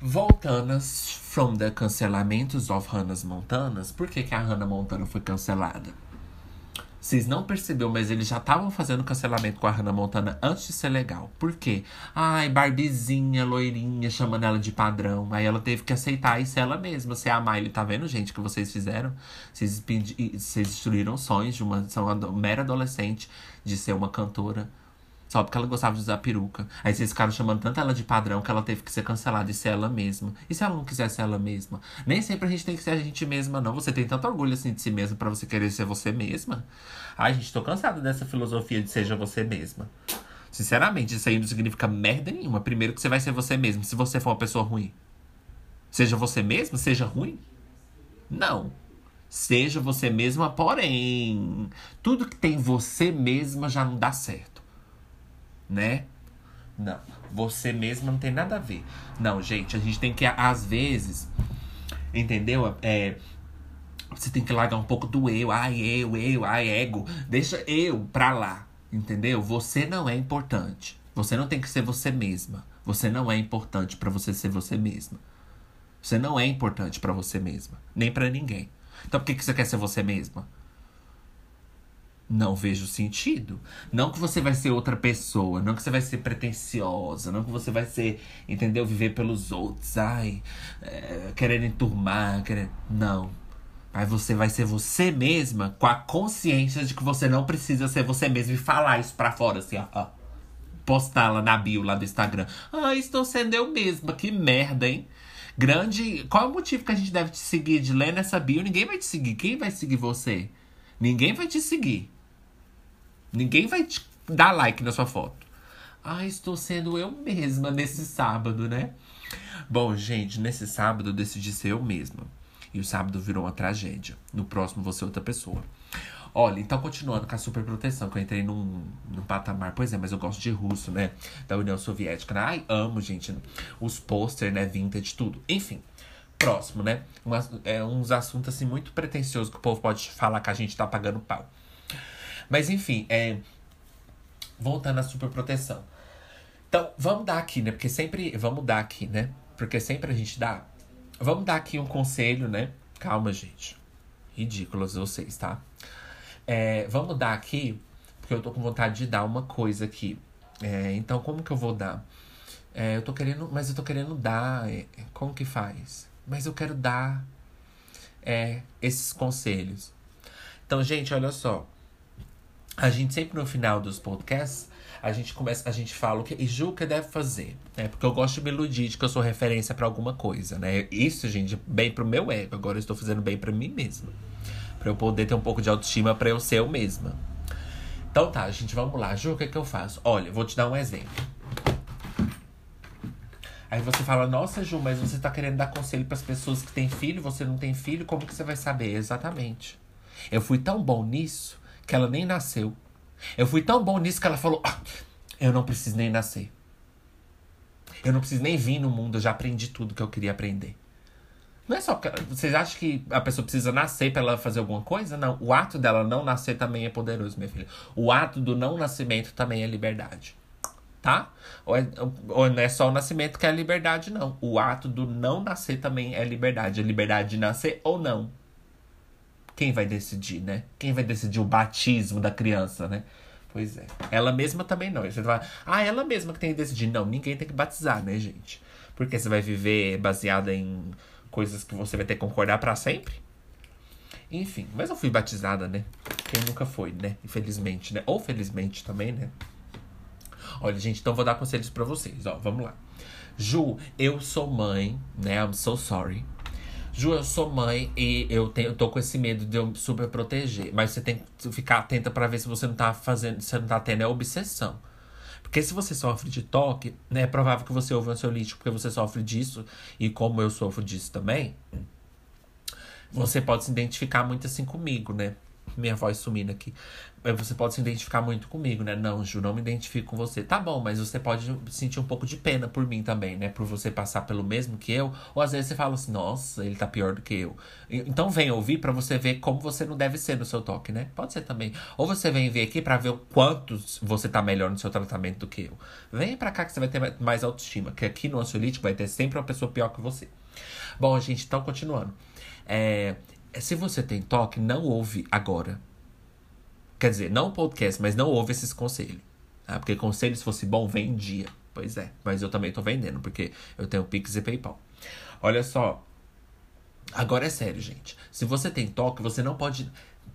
Voltanas from the cancelamentos of Hannah Montanas. Por que, que a Hannah Montana foi cancelada? Vocês não perceberam, mas eles já estavam fazendo cancelamento com a Hannah Montana antes de ser legal. Por quê? Ai, Barbizinha, loirinha, chamando ela de padrão. Aí ela teve que aceitar ser ela mesma, ser a Miley. Tá vendo, gente, que vocês fizeram? Vocês, vocês destruíram sonhos de uma, uma mera adolescente de ser uma cantora só porque ela gostava de usar peruca. Aí vocês ficaram chamando tanto ela de padrão que ela teve que ser cancelada e ser ela mesma. E se ela não quiser ser ela mesma? Nem sempre a gente tem que ser a gente mesma, não. Você tem tanto orgulho assim de si mesma para você querer ser você mesma. Ai, gente, tô cansada dessa filosofia de seja você mesma. Sinceramente, isso aí não significa merda nenhuma. Primeiro que você vai ser você mesmo, se você for uma pessoa ruim. Seja você mesmo, seja ruim. Não. Seja você mesma, porém, tudo que tem você mesma já não dá certo. Né? Não. Você mesma não tem nada a ver. Não, gente, a gente tem que, às vezes, entendeu? É, você tem que largar um pouco do eu. Ai, eu, eu, ai, ego. Deixa eu pra lá. Entendeu? Você não é importante. Você não tem que ser você mesma. Você não é importante para você ser você mesma. Você não é importante para você mesma, nem para ninguém. Então por que, que você quer ser você mesma? Não vejo sentido. Não que você vai ser outra pessoa, não que você vai ser pretensiosa, não que você vai ser, entendeu? Viver pelos outros, ai, é, querendo enturmar, querendo. Não. Aí você vai ser você mesma com a consciência de que você não precisa ser você mesma e falar isso pra fora, assim, ó. ó. Postar lá na bio lá do Instagram. Ah, estou sendo eu mesma, que merda, hein? Grande. Qual é o motivo que a gente deve te seguir de ler nessa bio? Ninguém vai te seguir. Quem vai seguir você? Ninguém vai te seguir. Ninguém vai te dar like na sua foto. Ah, estou sendo eu mesma nesse sábado, né? Bom, gente, nesse sábado eu decidi ser eu mesma. E o sábado virou uma tragédia. No próximo vou ser outra pessoa. Olha, então continuando com a superproteção, que eu entrei num, num patamar. Pois é, mas eu gosto de russo, né? Da União Soviética. Né? Ai, amo, gente. Os pôster, né? Vintage, tudo. Enfim. Próximo, né? Umas, é, uns assuntos, assim, muito pretensiosos que o povo pode falar que a gente tá pagando pau. Mas, enfim, é... Voltando à superproteção. Então, vamos dar aqui, né? Porque sempre... Vamos dar aqui, né? Porque sempre a gente dá... Vamos dar aqui um conselho, né? Calma, gente. Ridículos vocês, tá? É, vamos dar aqui, porque eu tô com vontade de dar uma coisa aqui. É, então, como que eu vou dar? É, eu tô querendo, mas eu tô querendo dar. É, como que faz? Mas eu quero dar é, esses conselhos. Então, gente, olha só. A gente sempre no final dos podcasts, a gente começa, a gente fala o que e Ju, que deve fazer, né? Porque eu gosto de me iludir de que eu sou referência para alguma coisa, né? Isso, gente, bem pro meu ego. Agora eu estou fazendo bem para mim mesma. Pra eu poder ter um pouco de autoestima para eu ser eu mesma. Então tá, gente, vamos lá. Ju, o que, que eu faço? Olha, vou te dar um exemplo. Aí você fala, nossa, Ju, mas você tá querendo dar conselho para as pessoas que têm filho, você não tem filho, como que você vai saber? Exatamente. Eu fui tão bom nisso que ela nem nasceu. Eu fui tão bom nisso que ela falou: ah, eu não preciso nem nascer. Eu não preciso nem vir no mundo, eu já aprendi tudo que eu queria aprender. Não é só. Vocês acham que a pessoa precisa nascer para ela fazer alguma coisa? Não. O ato dela não nascer também é poderoso, minha filha. O ato do não nascimento também é liberdade. Tá? Ou, é, ou não é só o nascimento que é liberdade, não. O ato do não nascer também é liberdade. É liberdade de nascer ou não. Quem vai decidir, né? Quem vai decidir o batismo da criança, né? Pois é. Ela mesma também não. Você vai, ah, ela mesma que tem que decidir. Não, ninguém tem que batizar, né, gente? Porque você vai viver baseada em coisas que você vai ter que concordar para sempre. Enfim, mas eu fui batizada, né? Quem nunca foi, né? Infelizmente, né? Ou felizmente também, né? Olha, gente, então vou dar conselhos para vocês, ó. Vamos lá. Ju, eu sou mãe, né? I'm so sorry. Ju, eu sou mãe e eu, tenho, eu tô com esse medo de eu super proteger. Mas você tem que ficar atenta para ver se você não tá fazendo, você não tá tendo a obsessão. Porque se você sofre de toque, né, é provável que você um ansiolítico porque você sofre disso. E como eu sofro disso também, você pode se identificar muito assim comigo, né? Minha voz sumindo aqui você pode se identificar muito comigo, né? Não, Ju, não me identifico com você. Tá bom, mas você pode sentir um pouco de pena por mim também, né? Por você passar pelo mesmo que eu. Ou às vezes você fala assim, nossa, ele tá pior do que eu. Então vem ouvir para você ver como você não deve ser no seu toque, né? Pode ser também. Ou você vem ver aqui para ver o quanto você tá melhor no seu tratamento do que eu. Vem pra cá que você vai ter mais autoestima. Que aqui no ansiolítico vai ter sempre uma pessoa pior que você. Bom, gente, então continuando. É, se você tem toque, não ouve agora Quer dizer, não podcast, mas não ouve esses conselhos. Tá? Porque conselho, se fosse bom, vendia. Pois é, mas eu também tô vendendo, porque eu tenho Pix e PayPal. Olha só. Agora é sério, gente. Se você tem toque, você não pode.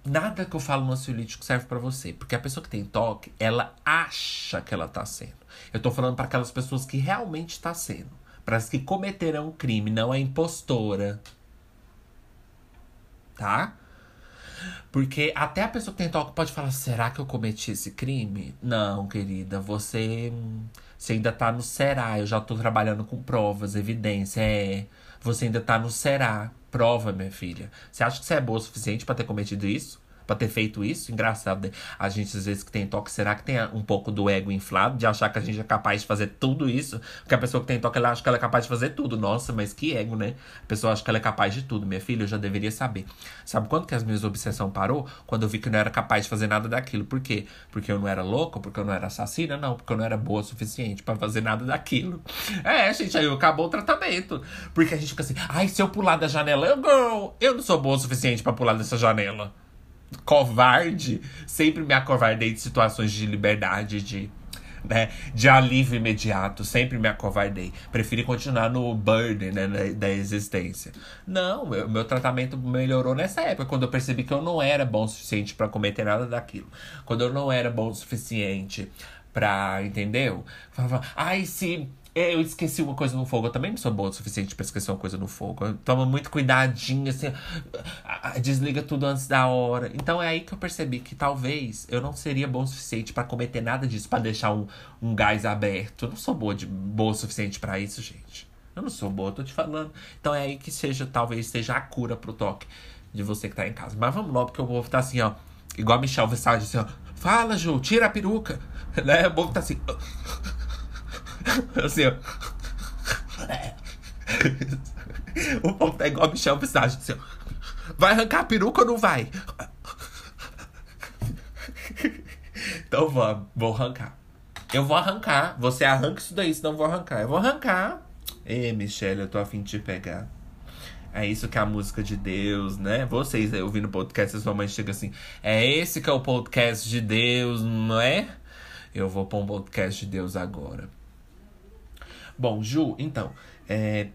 Nada que eu falo no ansiolítico serve para você. Porque a pessoa que tem toque, ela acha que ela tá sendo. Eu tô falando para aquelas pessoas que realmente tá sendo. Para as que cometerão crime, não é impostora. Tá? Porque até a pessoa que tem toque pode falar: será que eu cometi esse crime? Não, querida, você, você ainda tá no será. Eu já tô trabalhando com provas, evidência. É, você ainda tá no será. Prova, minha filha. Você acha que você é boa o suficiente para ter cometido isso? Pra ter feito isso. Engraçado, né? A gente às vezes que tem toque, será que tem um pouco do ego inflado de achar que a gente é capaz de fazer tudo isso? Porque a pessoa que tem toque, ela acha que ela é capaz de fazer tudo. Nossa, mas que ego, né? A pessoa acha que ela é capaz de tudo. Minha filha, eu já deveria saber. Sabe quando que as minhas obsessão parou? Quando eu vi que eu não era capaz de fazer nada daquilo. Por quê? Porque eu não era louca? Porque eu não era assassina? Não, porque eu não era boa o suficiente para fazer nada daquilo. É, gente, aí acabou o tratamento. Porque a gente fica assim, ai, se eu pular da janela, eu, girl, eu não sou boa o suficiente para pular dessa janela covarde, sempre me acovardei de situações de liberdade, de, né, de alívio imediato, sempre me acovardei. Preferi continuar no burden né, da, existência. Não, meu, meu tratamento melhorou nessa época, quando eu percebi que eu não era bom o suficiente para cometer nada daquilo. Quando eu não era bom o suficiente pra, entendeu? Falava, ai, se é, eu esqueci uma coisa no fogo. Eu também não sou boa o suficiente pra esquecer uma coisa no fogo. Eu tomo muito cuidadinho, assim. Desliga tudo antes da hora. Então é aí que eu percebi que talvez eu não seria bom o suficiente para cometer nada disso, para deixar um, um gás aberto. Eu não sou boa, de, boa o suficiente para isso, gente. Eu não sou boa, tô te falando. Então é aí que seja, talvez seja a cura pro toque de você que tá em casa. Mas vamos logo, porque eu vou estar assim, ó. Igual a Michelle Visage, assim, ó. Fala, Ju, tira a peruca. [LAUGHS] Né? O povo tá assim. [LAUGHS] Assim, ó. O povo tá igual Michel Visage, assim, ó. Vai arrancar a peruca ou não vai? Então vamos, vou arrancar. Eu vou arrancar. Você arranca isso daí, senão eu vou arrancar. Eu vou arrancar. Ê, Michelle, eu tô afim de te pegar. É isso que é a música de Deus, né? Vocês aí ouvindo o podcast, sua mãe chega assim: é esse que é o podcast de Deus, não é? Eu vou pôr um podcast de Deus agora. Bom, Ju, então, é,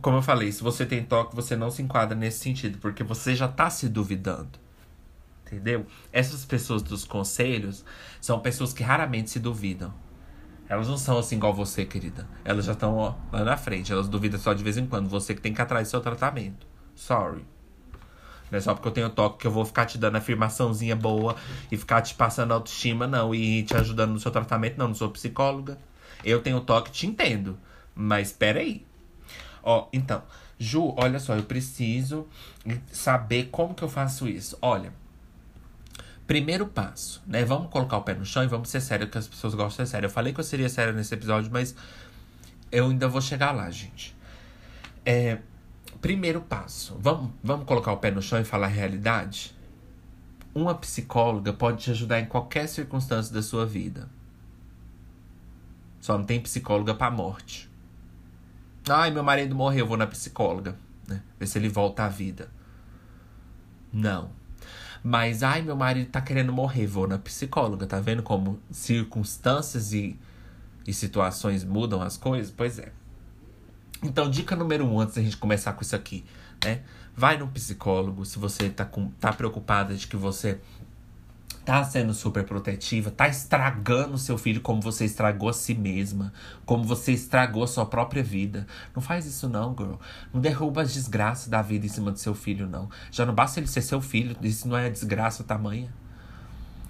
como eu falei, se você tem toque, você não se enquadra nesse sentido, porque você já tá se duvidando. Entendeu? Essas pessoas dos conselhos são pessoas que raramente se duvidam. Elas não são assim igual você, querida. Elas já estão lá na frente. Elas duvidam só de vez em quando. Você que tem que atrás do seu tratamento. Sorry. Não é só porque eu tenho toque que eu vou ficar te dando afirmaçãozinha boa e ficar te passando autoestima, não. E te ajudando no seu tratamento, não. Não sou psicóloga. Eu tenho toque, te entendo. Mas peraí. Ó, então, Ju, olha só, eu preciso saber como que eu faço isso. Olha, primeiro passo, né? Vamos colocar o pé no chão e vamos ser sérios, que as pessoas gostam de ser sério. Eu falei que eu seria sério nesse episódio, mas eu ainda vou chegar lá, gente. É, primeiro passo, vamos, vamos colocar o pé no chão e falar a realidade? Uma psicóloga pode te ajudar em qualquer circunstância da sua vida. Só não tem psicóloga pra morte. Ai, meu marido morreu, vou na psicóloga. Né? Ver se ele volta à vida. Não. Mas, ai, meu marido tá querendo morrer, vou na psicóloga. Tá vendo como circunstâncias e, e situações mudam as coisas? Pois é. Então, dica número um, antes da gente começar com isso aqui, né? Vai no psicólogo se você tá, com, tá preocupada de que você tá sendo super protetiva, tá estragando seu filho como você estragou a si mesma, como você estragou a sua própria vida. Não faz isso não, girl. Não derruba as desgraças da vida em cima do seu filho, não. Já não basta ele ser seu filho, isso não é desgraça tamanha.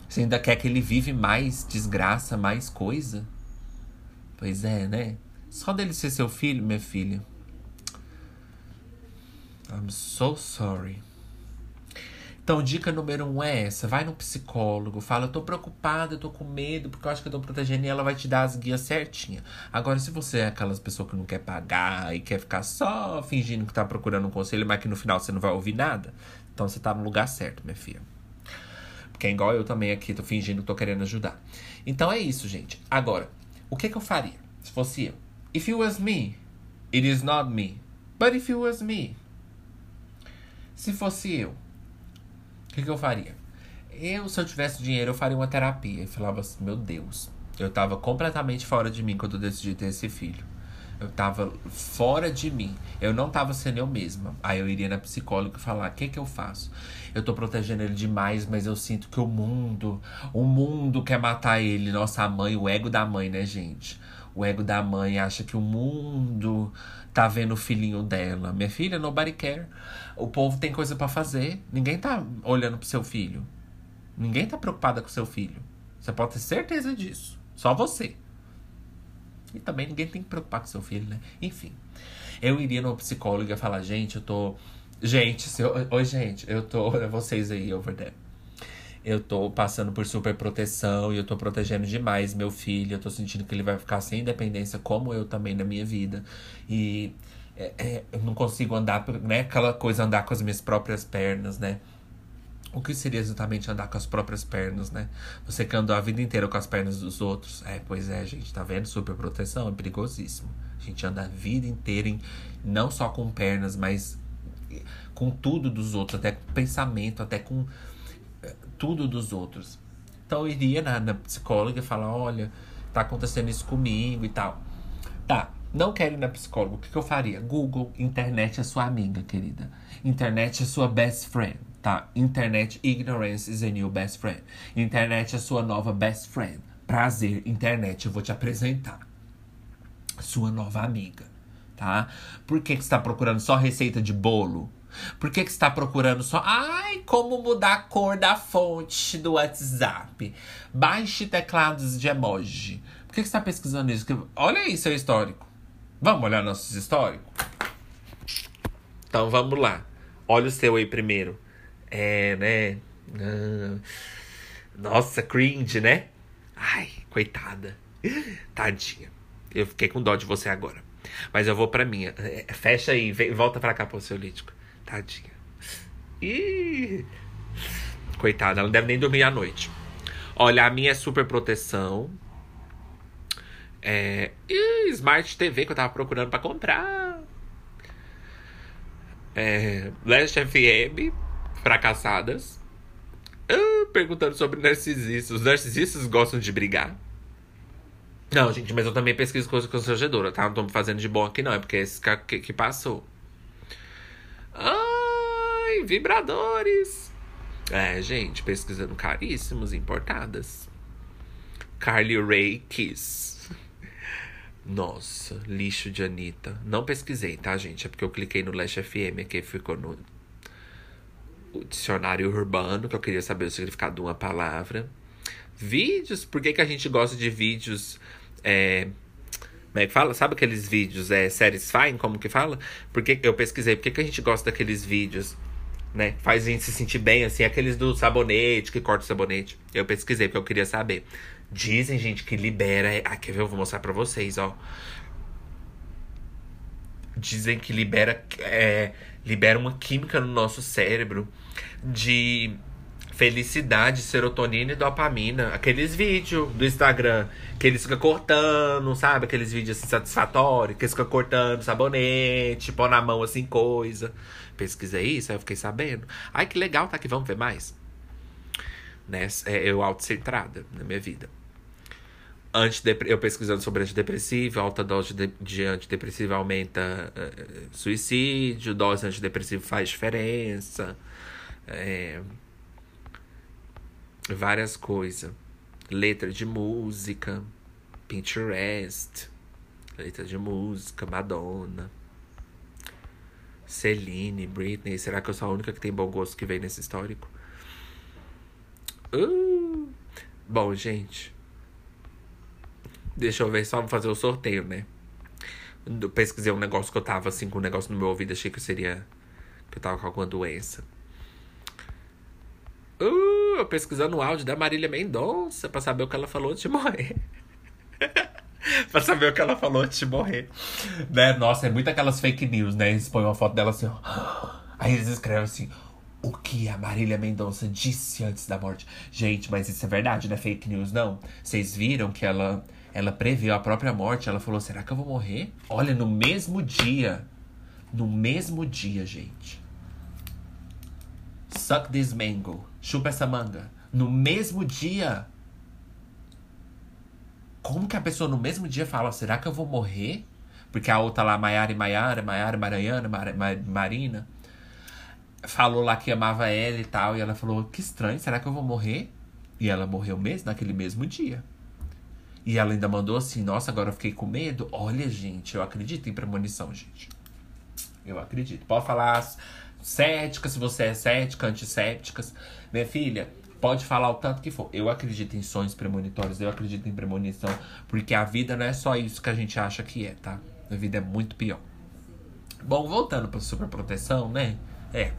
Você ainda quer que ele vive mais desgraça, mais coisa? Pois é, né? Só dele ser seu filho, minha filha. I'm so sorry. Então, dica número um é essa: vai no psicólogo, fala, eu tô preocupada, eu tô com medo, porque eu acho que eu tô protegendo e ela vai te dar as guias certinha. Agora, se você é aquelas pessoas que não quer pagar e quer ficar só fingindo que tá procurando um conselho, mas que no final você não vai ouvir nada, então você tá no lugar certo, minha filha. Porque é igual eu também aqui, tô fingindo que tô querendo ajudar. Então é isso, gente. Agora, o que que eu faria se fosse eu? If it was me, it is not me. But if it was me. Se fosse eu, que, que eu faria? Eu, se eu tivesse dinheiro, eu faria uma terapia. E falava assim, meu Deus, eu tava completamente fora de mim quando eu decidi ter esse filho. Eu tava fora de mim. Eu não tava sendo eu mesma. Aí eu iria na psicóloga e falar: o que que eu faço? Eu tô protegendo ele demais, mas eu sinto que o mundo, o mundo quer matar ele. Nossa, mãe, o ego da mãe, né, gente? O ego da mãe acha que o mundo tá vendo o filhinho dela. Minha filha, nobody care. O povo tem coisa para fazer. Ninguém tá olhando pro seu filho. Ninguém tá preocupada com seu filho. Você pode ter certeza disso. Só você. E também ninguém tem que preocupar com seu filho, né? Enfim. Eu iria numa psicóloga e falar, gente, eu tô. Gente, se eu... oi, gente, eu tô. [LAUGHS] Vocês aí over there. Eu tô passando por super proteção e eu tô protegendo demais meu filho. Eu tô sentindo que ele vai ficar sem independência, como eu também na minha vida. E é, é, eu não consigo andar, né? Aquela coisa, andar com as minhas próprias pernas, né? O que seria exatamente andar com as próprias pernas, né? Você que andou a vida inteira com as pernas dos outros. É, pois é, gente, tá vendo? Super proteção é perigosíssimo. A gente anda a vida inteira em, não só com pernas, mas com tudo dos outros, até com pensamento, até com tudo dos outros. Então eu iria na, na psicóloga e falar: olha, tá acontecendo isso comigo e tal. Tá, não quero ir na psicóloga. O que, que eu faria? Google, internet é sua amiga, querida. Internet é sua best friend tá? Internet ignorance is a new best friend. Internet é sua nova best friend. Prazer, internet, eu vou te apresentar. Sua nova amiga, tá? Por que, que você está procurando só receita de bolo? Por que, que está procurando só. Ai, como mudar a cor da fonte do WhatsApp? Baixe teclados de emoji. Por que, que está pesquisando isso? Olha aí seu histórico. Vamos olhar nossos históricos? Então vamos lá. Olha o seu aí primeiro. É, né? Ah, nossa, cringe, né? Ai, coitada. Tadinha. Eu fiquei com dó de você agora. Mas eu vou pra minha. É, fecha aí, volta pra cá pro seu lítico. Tadinha. Ih. Coitada, ela não deve nem dormir à noite. Olha, a minha é super proteção. É. Ih, Smart TV que eu tava procurando pra comprar. É. Last FM fracassadas. Ah, perguntando sobre narcisistas. Os narcisistas gostam de brigar. Não, gente, mas eu também pesquiso coisa constrangedora, tá? Não tô me fazendo de bom aqui, não. É porque esse cara que, que passou. Ai, vibradores. É, gente, pesquisando caríssimos, importadas. Carly Ray Kiss. Nossa, lixo de Anitta. Não pesquisei, tá, gente? É porque eu cliquei no Lash FM aqui ficou no dicionário urbano, que eu queria saber o significado de uma palavra. Vídeos, por que, que a gente gosta de vídeos. É, como é que fala? Sabe aqueles vídeos, é, séries fine, como que fala? Porque eu pesquisei, por que, a gente gosta daqueles vídeos, né? Faz a gente se sentir bem, assim, aqueles do sabonete, que corta o sabonete. Eu pesquisei, porque eu queria saber. Dizem, gente, que libera. Ah, quer ver? Eu vou mostrar pra vocês, ó. Dizem que libera. É, libera uma química no nosso cérebro de felicidade, serotonina e dopamina. Aqueles vídeos do Instagram que eles ficam cortando, sabe? Aqueles vídeos assim, satisfatórios, que eles ficam cortando sabonete, pôr na mão assim, coisa. Pesquisei isso, aí eu fiquei sabendo. Ai, que legal, tá aqui, vamos ver mais. Né? É, eu autocentrada na minha vida. eu pesquisando sobre antidepressivo, alta dose de, de antidepressivo aumenta uh, suicídio, dose antidepressivo faz diferença é, várias coisas. Letra de música, Pinterest, letra de música, Madonna, Celine, Britney. Será que eu sou a única que tem bom gosto que vem nesse histórico? Uh! Bom, gente. Deixa eu ver, só fazer o sorteio, né? Eu pesquisei um negócio que eu tava assim com um negócio no meu ouvido, achei que seria. que eu tava com alguma doença. Uh, eu pesquisando o áudio da Marília Mendonça pra saber o que ela falou antes de morrer. [LAUGHS] pra saber o que ela falou antes de morrer. Né? Nossa, é muito aquelas fake news, né? Eles põem uma foto dela assim, ó. Aí eles escrevem assim: o que a Marília Mendonça disse antes da morte. Gente, mas isso é verdade, não é fake news, não. Vocês viram que ela, ela previu a própria morte? Ela falou: será que eu vou morrer? Olha, no mesmo dia. No mesmo dia, gente. Suck this mango chupa essa manga. No mesmo dia. Como que a pessoa no mesmo dia fala, será que eu vou morrer? Porque a outra lá, Maiara e Maiara, Maiara Maranhana, Mar Mar Marina, falou lá que amava ela e tal. E ela falou, que estranho, será que eu vou morrer? E ela morreu mesmo naquele mesmo dia. E ela ainda mandou assim: Nossa, agora eu fiquei com medo. Olha, gente, eu acredito em premonição, gente. Eu acredito. Pode falar cética, se você é cética, antissépticas. Minha filha, pode falar o tanto que for. Eu acredito em sonhos premonitórios, eu acredito em premonição. Porque a vida não é só isso que a gente acha que é, tá? A vida é muito pior. Bom, voltando para superproteção, né? É.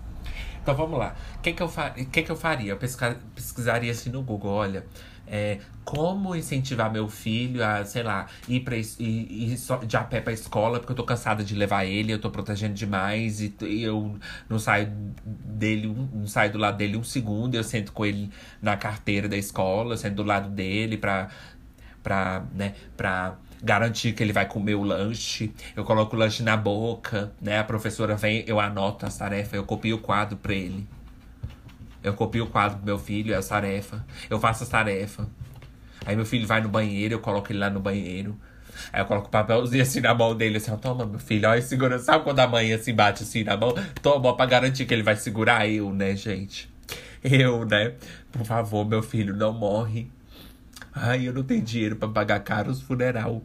Então vamos lá. O que, que, eu, que, que eu faria? Eu pesquisaria assim no Google, olha é, como incentivar meu filho a, sei lá, ir, pra, ir, ir de a pé pra escola, porque eu tô cansada de levar ele, eu tô protegendo demais e, e eu não saio dele, não saio do lado dele um segundo, eu sento com ele na carteira da escola, eu sento do lado dele pra, pra, né, pra garantir que ele vai comer o lanche. Eu coloco o lanche na boca, né? A professora vem, eu anoto as tarefas, eu copio o quadro pra ele. Eu copio o quadro do meu filho, é as tarefas. Eu faço as tarefas. Aí meu filho vai no banheiro, eu coloco ele lá no banheiro. Aí eu coloco o papelzinho assim na mão dele, assim, ó, toma, meu filho, olha, segura. Sabe quando a mãe assim bate assim na mão? Toma, pra garantir que ele vai segurar eu, né, gente? Eu, né? Por favor, meu filho, não morre. Ai, eu não tenho dinheiro para pagar caro os funeral.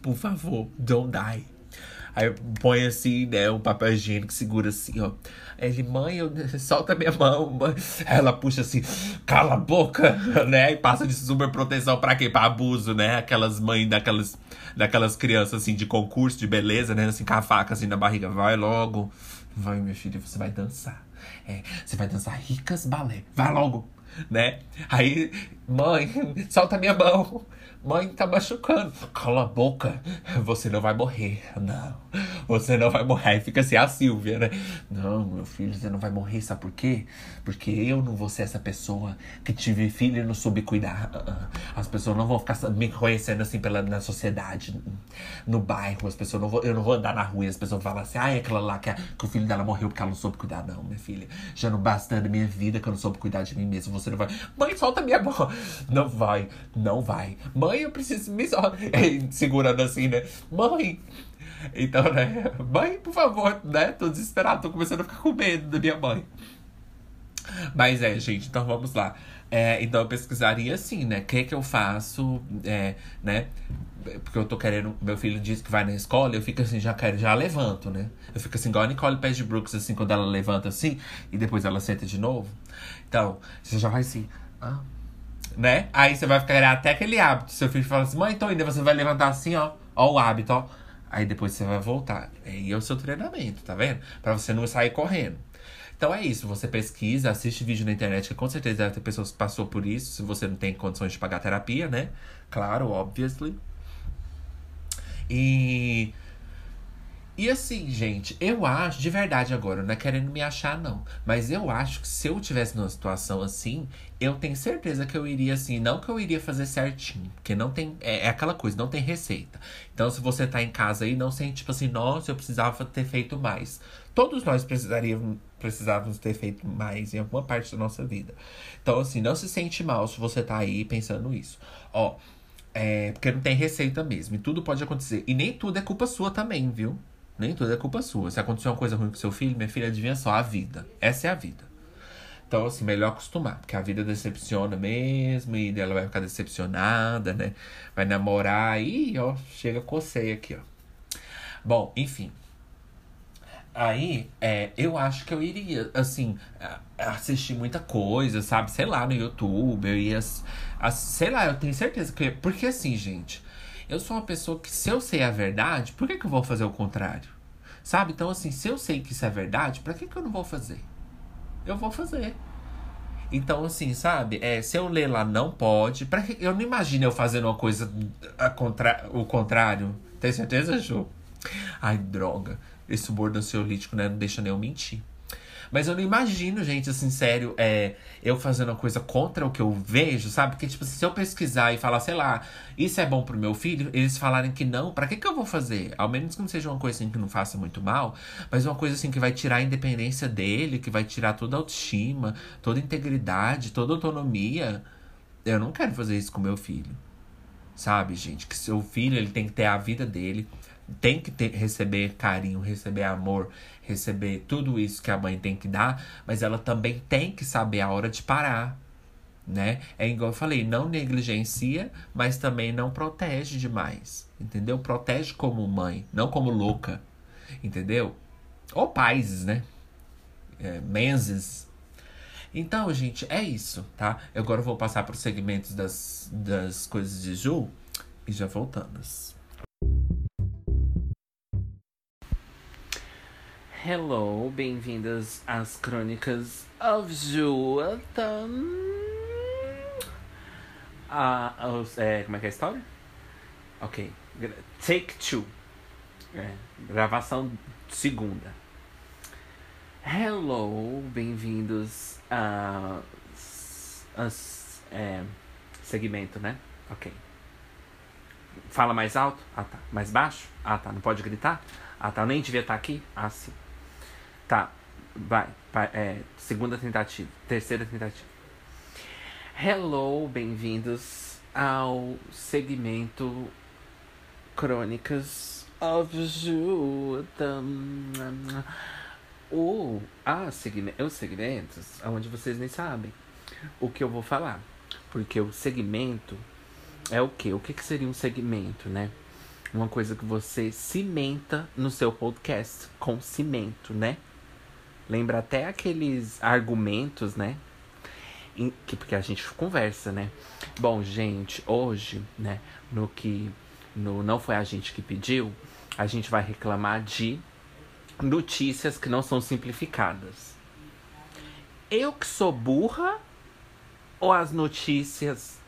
Por favor, don't die. Aí põe assim, né, um papel higiênico, segura assim, ó. Ele, mãe, eu, [LAUGHS] solta minha mão, mãe. Ela puxa assim, cala a boca, [LAUGHS] né? E passa de super proteção pra quê? Pra abuso, né? Aquelas mães daquelas, daquelas crianças assim de concurso de beleza, né? Assim, com a faca assim na barriga. Vai logo. Vai, minha filha, você vai dançar. É, você vai dançar ricas balé. Vai logo, né? Aí, mãe, [LAUGHS] solta minha mão. Mãe, tá machucando. Cala a boca. Você não vai morrer. Não. Você não vai morrer. Aí fica assim a Silvia, né? Não, meu filho, você não vai morrer. Sabe por quê? Porque eu não vou ser essa pessoa que tive filho e não soube cuidar. Ah, ah. As pessoas não vão ficar me conhecendo assim pela, na sociedade, no bairro. As pessoas não vão, eu não vou andar na rua e as pessoas vão falar assim: ah, é aquela lá que, a, que o filho dela morreu porque ela não soube cuidar. Não, minha filha. Já não bastando minha vida que eu não soube cuidar de mim mesmo. Você não vai. Mãe, solta minha mão. Não vai. Não vai. Mãe, mãe, eu preciso me [LAUGHS] segurando assim, né? Mãe! Então, né? [LAUGHS] Mãe, por favor, né? Tô desesperado, tô começando a ficar com medo da minha mãe. Mas é, gente, então vamos lá. É, então eu pesquisaria assim, né? O que que eu faço, é, né? Porque eu tô querendo. Meu filho diz que vai na escola, eu fico assim, já quero, já levanto, né? Eu fico assim, igual a Nicole Page Brooks, assim, quando ela levanta assim, e depois ela senta de novo. Então, você já vai assim. Ah, né? Aí você vai ficar até aquele hábito. Seu filho fala assim, mãe, tô indo. Você vai levantar assim, ó. Ó o hábito, ó. Aí depois você vai voltar. E é o seu treinamento, tá vendo? Pra você não sair correndo. Então é isso, você pesquisa, assiste vídeo na internet, que com certeza deve ter pessoas que passou por isso, se você não tem condições de pagar terapia, né? Claro, obviously. E e assim, gente, eu acho, de verdade agora, não é querendo me achar, não. Mas eu acho que se eu tivesse numa situação assim, eu tenho certeza que eu iria assim. Não que eu iria fazer certinho, porque não tem. É, é aquela coisa, não tem receita. Então, se você tá em casa aí, não sente tipo assim, nossa, eu precisava ter feito mais. Todos nós precisaríamos, precisávamos ter feito mais em alguma parte da nossa vida. Então, assim, não se sente mal se você tá aí pensando isso. Ó, é, porque não tem receita mesmo. E tudo pode acontecer. E nem tudo é culpa sua também, viu? Nem tudo é culpa sua. Se aconteceu uma coisa ruim com seu filho, minha filha, adivinha só, a vida. Essa é a vida. Então, assim, melhor acostumar, porque a vida decepciona mesmo, e ela vai ficar decepcionada, né? Vai namorar e, ó, chega coceia aqui, ó. Bom, enfim. Aí, é, eu acho que eu iria, assim, assistir muita coisa, sabe? Sei lá, no YouTube, eu ia. Sei lá, eu tenho certeza que. Porque assim, gente, eu sou uma pessoa que, se eu sei a verdade, por que, que eu vou fazer o contrário? Sabe? Então, assim, se eu sei que isso é verdade, pra que, que eu não vou fazer? Eu vou fazer. Então, assim, sabe? É, se eu ler lá não pode. Pra que, eu não imagino eu fazendo uma coisa a contra, o contrário. Tem certeza, Ju? Ai, droga. Esse humor ansiolítico, né? Não deixa nem eu mentir. Mas eu não imagino, gente, assim, sério, é, eu fazendo uma coisa contra o que eu vejo, sabe? Porque, tipo, se eu pesquisar e falar, sei lá, isso é bom pro meu filho, eles falarem que não, para que que eu vou fazer? Ao menos que não seja uma coisa assim que não faça muito mal, mas uma coisa assim que vai tirar a independência dele, que vai tirar toda a autoestima, toda a integridade, toda a autonomia. Eu não quero fazer isso com meu filho. Sabe, gente? Que seu filho, ele tem que ter a vida dele, tem que ter, receber carinho, receber amor, receber tudo isso que a mãe tem que dar, mas ela também tem que saber a hora de parar. né? É igual eu falei, não negligencia, mas também não protege demais, entendeu? Protege como mãe, não como louca, entendeu? Ou pais, né? É, menses. Então, gente, é isso, tá? Agora eu vou passar para os segmentos das, das coisas de Ju e já voltamos. Hello, bem-vindas às crônicas of Ju. Ah, é, como é que é a história? Ok. Take two. É, gravação segunda. Hello, bem-vindos a. é, segmento, né? Ok. Fala mais alto? Ah, tá. Mais baixo? Ah, tá. Não pode gritar? Ah, tá. Nem devia estar aqui? Ah, sim. Tá. Vai. é, segunda tentativa. Terceira tentativa. Hello, bem-vindos ao segmento Crônicas of Jutam. O, ah, segme os segmentos onde vocês nem sabem o que eu vou falar. Porque o segmento é o quê? O que, que seria um segmento, né? Uma coisa que você cimenta no seu podcast com cimento, né? Lembra até aqueles argumentos, né? que, porque a gente conversa, né? Bom, gente, hoje, né, no que no não foi a gente que pediu, a gente vai reclamar de notícias que não são simplificadas. Eu que sou burra ou as notícias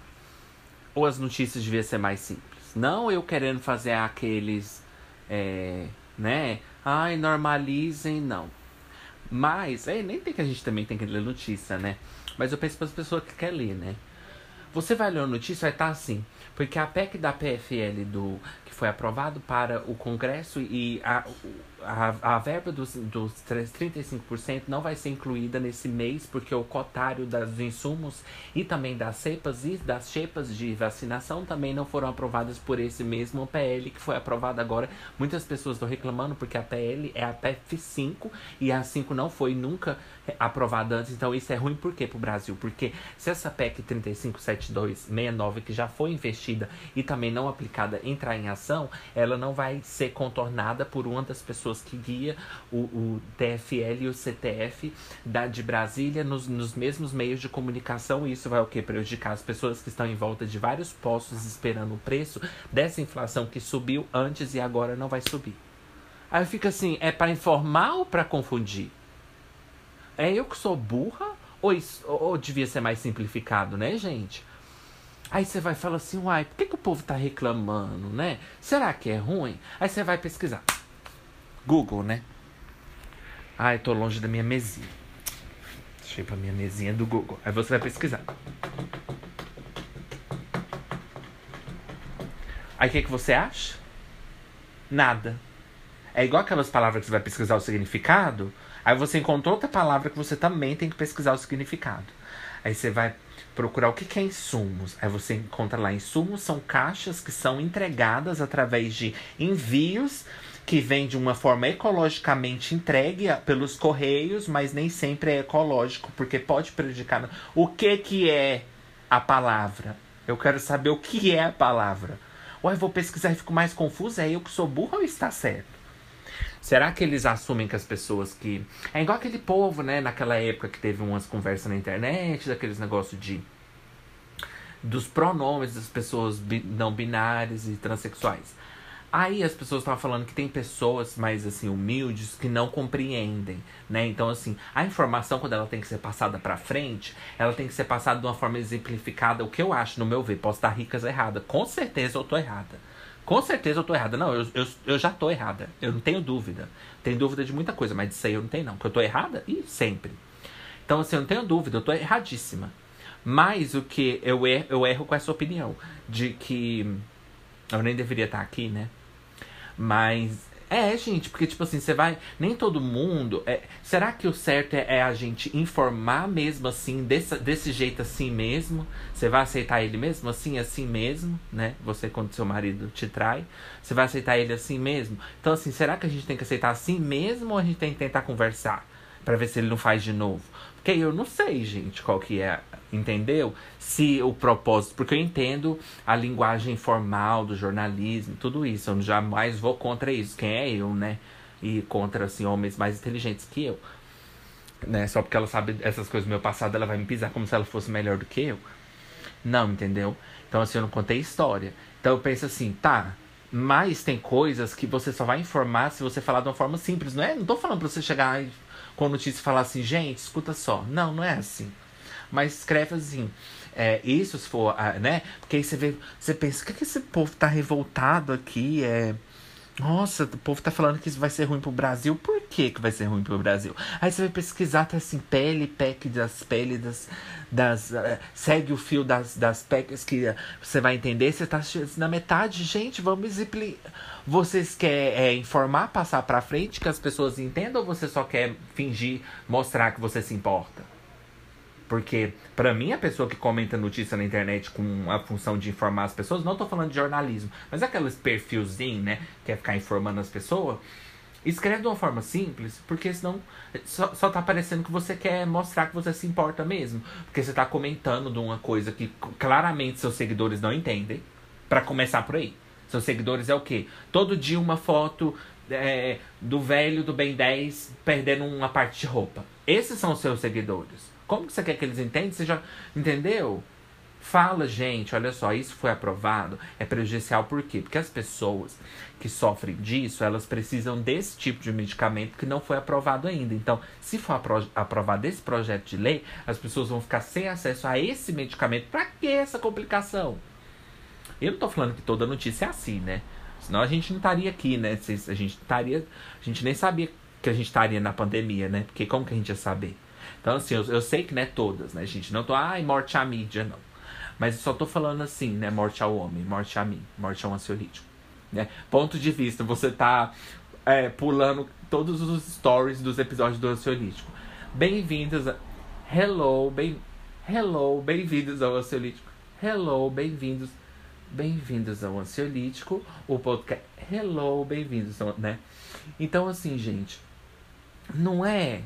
ou as notícias deviam ser mais simples? Não eu querendo fazer aqueles é, né? Ai, normalizem, não. Mas, é, nem tem que a gente também tem que ler notícia, né? Mas eu penso para as pessoas que querem ler, né? Você vai ler a notícia, vai estar tá assim. Porque a PEC da PFL do, que foi aprovado para o Congresso e a, a, a verba dos, dos 35% não vai ser incluída nesse mês, porque o cotário dos insumos e também das cepas e das chepas de vacinação também não foram aprovadas por esse mesmo PL que foi aprovado agora. Muitas pessoas estão reclamando porque a PL é a PF5 e a 5 não foi nunca aprovada antes. Então isso é ruim por quê para o Brasil? Porque se essa PEC 357269 que já foi investida e também não aplicada entrar em ação, ela não vai ser contornada por uma das pessoas que guia o, o TFL e o CTF da, de Brasília nos, nos mesmos meios de comunicação. E isso vai o quê? Prejudicar as pessoas que estão em volta de vários postos esperando o preço dessa inflação que subiu antes e agora não vai subir. Aí fica assim, é para informar ou para confundir? É eu que sou burra? Ou, isso, ou devia ser mais simplificado, né, gente? Aí você vai falar assim, uai, por que, que o povo tá reclamando, né? Será que é ruim? Aí você vai pesquisar. Google, né? Ai, tô longe da minha mesinha. Ir pra minha mesinha do Google. Aí você vai pesquisar. Aí o que, que você acha? Nada. É igual aquelas palavras que você vai pesquisar o significado. Aí você encontrou outra palavra que você também tem que pesquisar o significado. Aí você vai procurar o que, que é insumos. Aí você encontra lá: insumos são caixas que são entregadas através de envios que vem de uma forma ecologicamente entregue pelos correios, mas nem sempre é ecológico, porque pode prejudicar. O que que é a palavra? Eu quero saber o que é a palavra. Ou eu vou pesquisar e fico mais confuso, é eu que sou burro ou está certo? Será que eles assumem que as pessoas que. É igual aquele povo, né? Naquela época que teve umas conversas na internet, daqueles negócios de. dos pronomes das pessoas não binárias e transexuais. Aí as pessoas estavam falando que tem pessoas mais assim humildes que não compreendem, né? Então assim, a informação quando ela tem que ser passada para frente, ela tem que ser passada de uma forma exemplificada, o que eu acho, no meu ver, posso estar ricas errada. Com certeza eu tô errada. Com certeza eu tô errada. Não, eu, eu, eu já tô errada. Eu não tenho dúvida. Tenho dúvida de muita coisa, mas disso aí eu não tenho não. Que eu tô errada e sempre. Então assim, eu não tenho dúvida, eu tô erradíssima. Mas o que eu erro, eu erro com essa opinião de que eu nem deveria estar aqui, né? Mas é, gente, porque, tipo assim, você vai. Nem todo mundo. É, será que o certo é, é, a gente informar mesmo assim, desse, desse jeito assim mesmo? Você vai aceitar ele mesmo assim, assim mesmo, né? Você, quando seu marido te trai, você vai aceitar ele assim mesmo? Então, assim, será que a gente tem que aceitar assim mesmo ou a gente tem que tentar conversar? para ver se ele não faz de novo? Porque eu não sei, gente, qual que é, entendeu? Se o propósito. Porque eu entendo a linguagem formal do jornalismo, tudo isso. Eu jamais vou contra isso. Quem é eu, né? E contra, assim, homens mais inteligentes que eu. Né? Só porque ela sabe essas coisas do meu passado, ela vai me pisar como se ela fosse melhor do que eu. Não, entendeu? Então, assim, eu não contei história. Então, eu penso assim, tá. Mas tem coisas que você só vai informar se você falar de uma forma simples, não é? Não tô falando pra você chegar com notícia e falar assim, gente, escuta só. Não, não é assim. Mas escreve assim. É, isso se for, ah, né? Porque aí você vê, você pensa, o que, que esse povo tá revoltado aqui? É. Nossa, o povo tá falando que isso vai ser ruim pro Brasil. Por que, que vai ser ruim pro Brasil? Aí você vai pesquisar, tá assim, pele, PEC das peles, das. das uh, segue o fio das, das PECs que uh, você vai entender. Você tá na metade, gente, vamos. Vocês querem é, informar, passar pra frente, que as pessoas entendam, ou você só quer fingir, mostrar que você se importa? Porque, para mim, a pessoa que comenta notícia na internet com a função de informar as pessoas, não tô falando de jornalismo, mas aqueles perfilzinho, né? Quer é ficar informando as pessoas. Escreve de uma forma simples, porque senão só, só tá parecendo que você quer mostrar que você se importa mesmo. Porque você tá comentando de uma coisa que claramente seus seguidores não entendem. para começar por aí. Seus seguidores é o quê? Todo dia uma foto é, do velho do Ben 10 perdendo uma parte de roupa. Esses são os seus seguidores. Como que você quer que eles entendam? Você já entendeu? Fala, gente, olha só, isso foi aprovado, é prejudicial por quê? Porque as pessoas que sofrem disso, elas precisam desse tipo de medicamento que não foi aprovado ainda. Então, se for apro aprovado esse projeto de lei, as pessoas vão ficar sem acesso a esse medicamento. Pra que essa complicação? Eu não tô falando que toda notícia é assim, né? Senão a gente não estaria aqui, né? A gente estaria. A gente nem sabia que a gente estaria na pandemia, né? Porque como que a gente ia saber? Então, assim, eu, eu sei que não é todas, né, gente? Não tô, ai, morte à mídia, não. Mas só tô falando assim, né? Morte ao homem, morte a mim, morte ao ansiolítico. Né? Ponto de vista, você tá é, pulando todos os stories dos episódios do ansiolítico. Bem-vindos a. Hello, bem. Hello, bem-vindos ao ansiolítico. Hello, bem-vindos. Bem-vindos ao ansiolítico. O podcast. Hello, bem-vindos, né? Então, assim, gente. Não é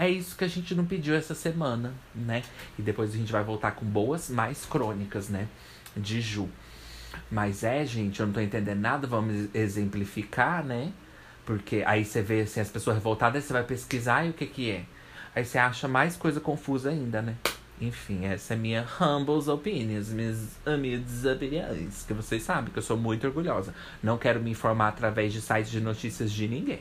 é isso que a gente não pediu essa semana, né? E depois a gente vai voltar com boas mais crônicas, né? De Ju. Mas é, gente, eu não tô entendendo nada, vamos exemplificar, né? Porque aí você vê assim, as pessoas revoltadas, você vai pesquisar e o que que é. Aí você acha mais coisa confusa ainda, né? Enfim, essa é minha humble opinions, minhas humildes opiniões. Que vocês sabem que eu sou muito orgulhosa. Não quero me informar através de sites de notícias de ninguém.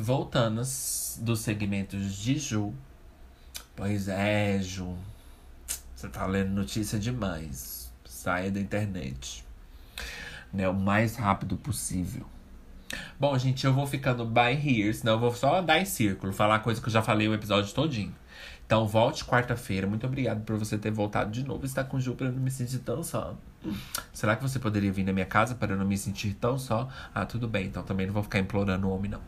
Voltando dos segmentos de Ju. Pois é, Ju. Você tá lendo notícia demais. Saia da internet. Né, o mais rápido possível. Bom, gente, eu vou ficando by here, senão eu vou só andar em círculo, falar coisa que eu já falei o episódio todinho. Então volte quarta-feira. Muito obrigado por você ter voltado de novo e estar com o Ju para eu não me sentir tão só. Será que você poderia vir na minha casa para eu não me sentir tão só? Ah, tudo bem. Então também não vou ficar implorando o homem, não.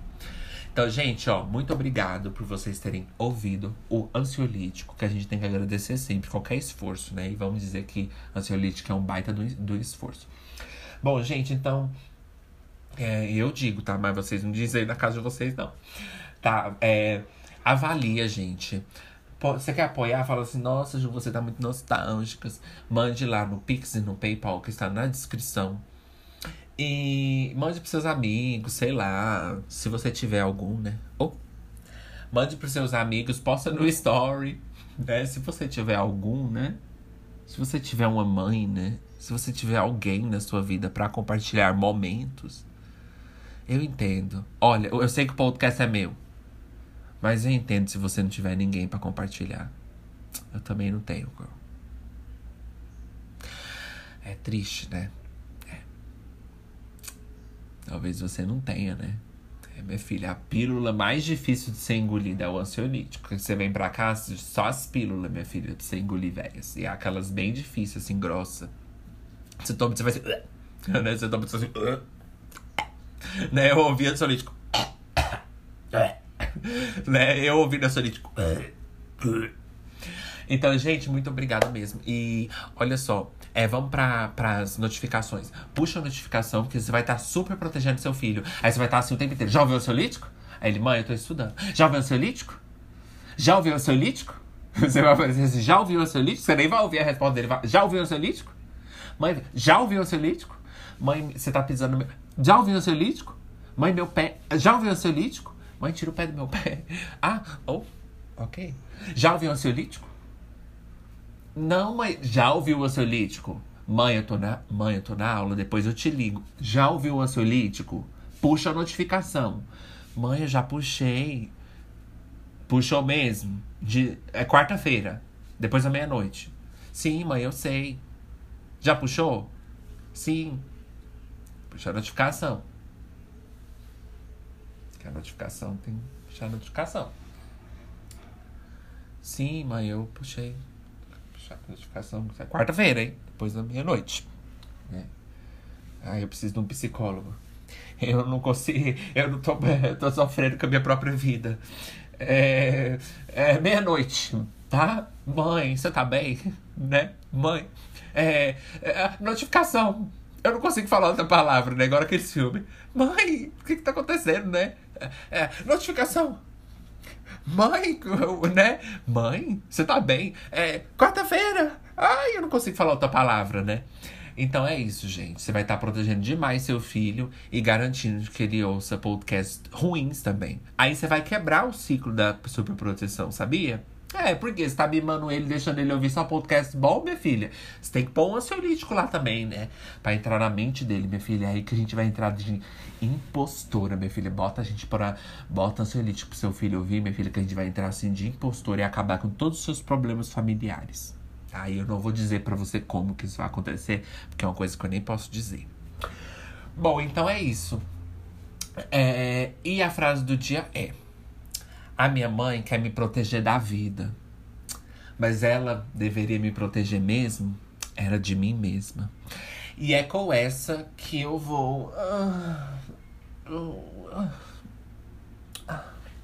Então, gente, ó, muito obrigado por vocês terem ouvido o ansiolítico, que a gente tem que agradecer sempre, qualquer esforço, né? E vamos dizer que ansiolítico é um baita do, do esforço. Bom, gente, então. É, eu digo, tá? Mas vocês não dizem na casa de vocês, não. Tá? É, avalia, gente. Você quer apoiar? Fala assim, nossa, Ju, você tá muito nostálgica. Mande lá no Pix e no PayPal, que está na descrição. E mande pros seus amigos, sei lá, se você tiver algum, né? Ou mande pros seus amigos, posta no story, né? Se você tiver algum, né? Se você tiver uma mãe, né? Se você tiver alguém na sua vida para compartilhar momentos, eu entendo. Olha, eu sei que o podcast é meu, mas eu entendo se você não tiver ninguém para compartilhar. Eu também não tenho, girl. É triste, né? Talvez você não tenha, né? É, minha filha, a pílula mais difícil de ser engolida é o ansiolítico. Você vem pra cá, só as pílulas, minha filha, pra você engolir velhas. E é aquelas bem difíceis, assim, grossa. Você toma, você vai assim. [LAUGHS] né? Você toma, você assim. [LAUGHS] né? Eu ouvi ansiolítico. [LAUGHS] né? Eu ouvi ansiolítico. Então, gente, muito obrigado mesmo. E olha só, é, vamos para as notificações. Puxa a notificação, porque você vai estar tá super protegendo seu filho. Aí você vai estar tá assim o tempo inteiro. Já ouviu o seu lítico? Aí ele, mãe, eu tô estudando. Já ouviu ansiolítico? Já ouviu ansiolítico? [LAUGHS] Você vai aparecer assim, já ouviu ansiolítico? Você nem vai ouvir a resposta dele. Vai, já ouviu ansiolítico? Mãe, já ouviu ansiolítico? Mãe, você tá pisando no meu... Já ouviu ansiolítico? Mãe, meu pé... Já ouviu ansiolítico? Mãe, tira o pé do meu pé. [LAUGHS] Ah, oh, ok. Já ouviu ansiolítico? Não, mãe. Já ouviu o ansiolítico? Mãe, eu tô na, mãe, eu tô na aula, depois eu te ligo. Já ouviu o ansiolítico? Puxa a notificação. Mãe, eu já puxei. Puxou mesmo. De, é quarta-feira, depois da meia-noite. Sim, mãe, eu sei. Já puxou? Sim. Puxa a notificação. Que a notificação tem puxar a notificação. Sim, mãe, eu puxei. Notificação. É quarta-feira, hein? Depois da meia-noite. É. Ah, eu preciso de um psicólogo. [LAUGHS] Eu não consigo. Eu não tô, eu tô sofrendo com a minha própria vida. É, é meia-noite, tá? Mãe, você tá bem? [LAUGHS] Né? Mãe. É, é, notificação. Eu não consigo falar outra palavra, né? Agora aquele filme. Mãe, o que que tá acontecendo, né? É, é, notificação. Mãe, [LAUGHS] né? Mãe, você tá bem? É, quarta-feira. Ai, eu não consigo falar outra palavra, né? Então é isso, gente. Você vai estar tá protegendo demais seu filho e garantindo que ele ouça podcasts ruins também. Aí você vai quebrar o ciclo da superproteção, sabia? É, porque você tá mimando ele, deixando ele ouvir só podcast bom, minha filha. Você tem que pôr um ansiolítico lá também, né? Pra entrar na mente dele, minha filha. É aí que a gente vai entrar de impostora, minha filha. Bota a gente para Bota ansiolítico pro seu filho ouvir, minha filha, que a gente vai entrar assim de impostora e acabar com todos os seus problemas familiares. Aí eu não vou dizer para você como que isso vai acontecer, porque é uma coisa que eu nem posso dizer. Bom, então é isso. É, e a frase do dia é. A minha mãe quer me proteger da vida, mas ela deveria me proteger mesmo era de mim mesma. E é com essa que eu vou. Uh,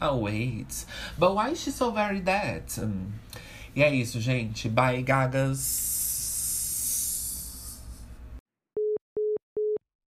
uh, wait. But why is she so very? Um, e é isso, gente. Bye, gagas.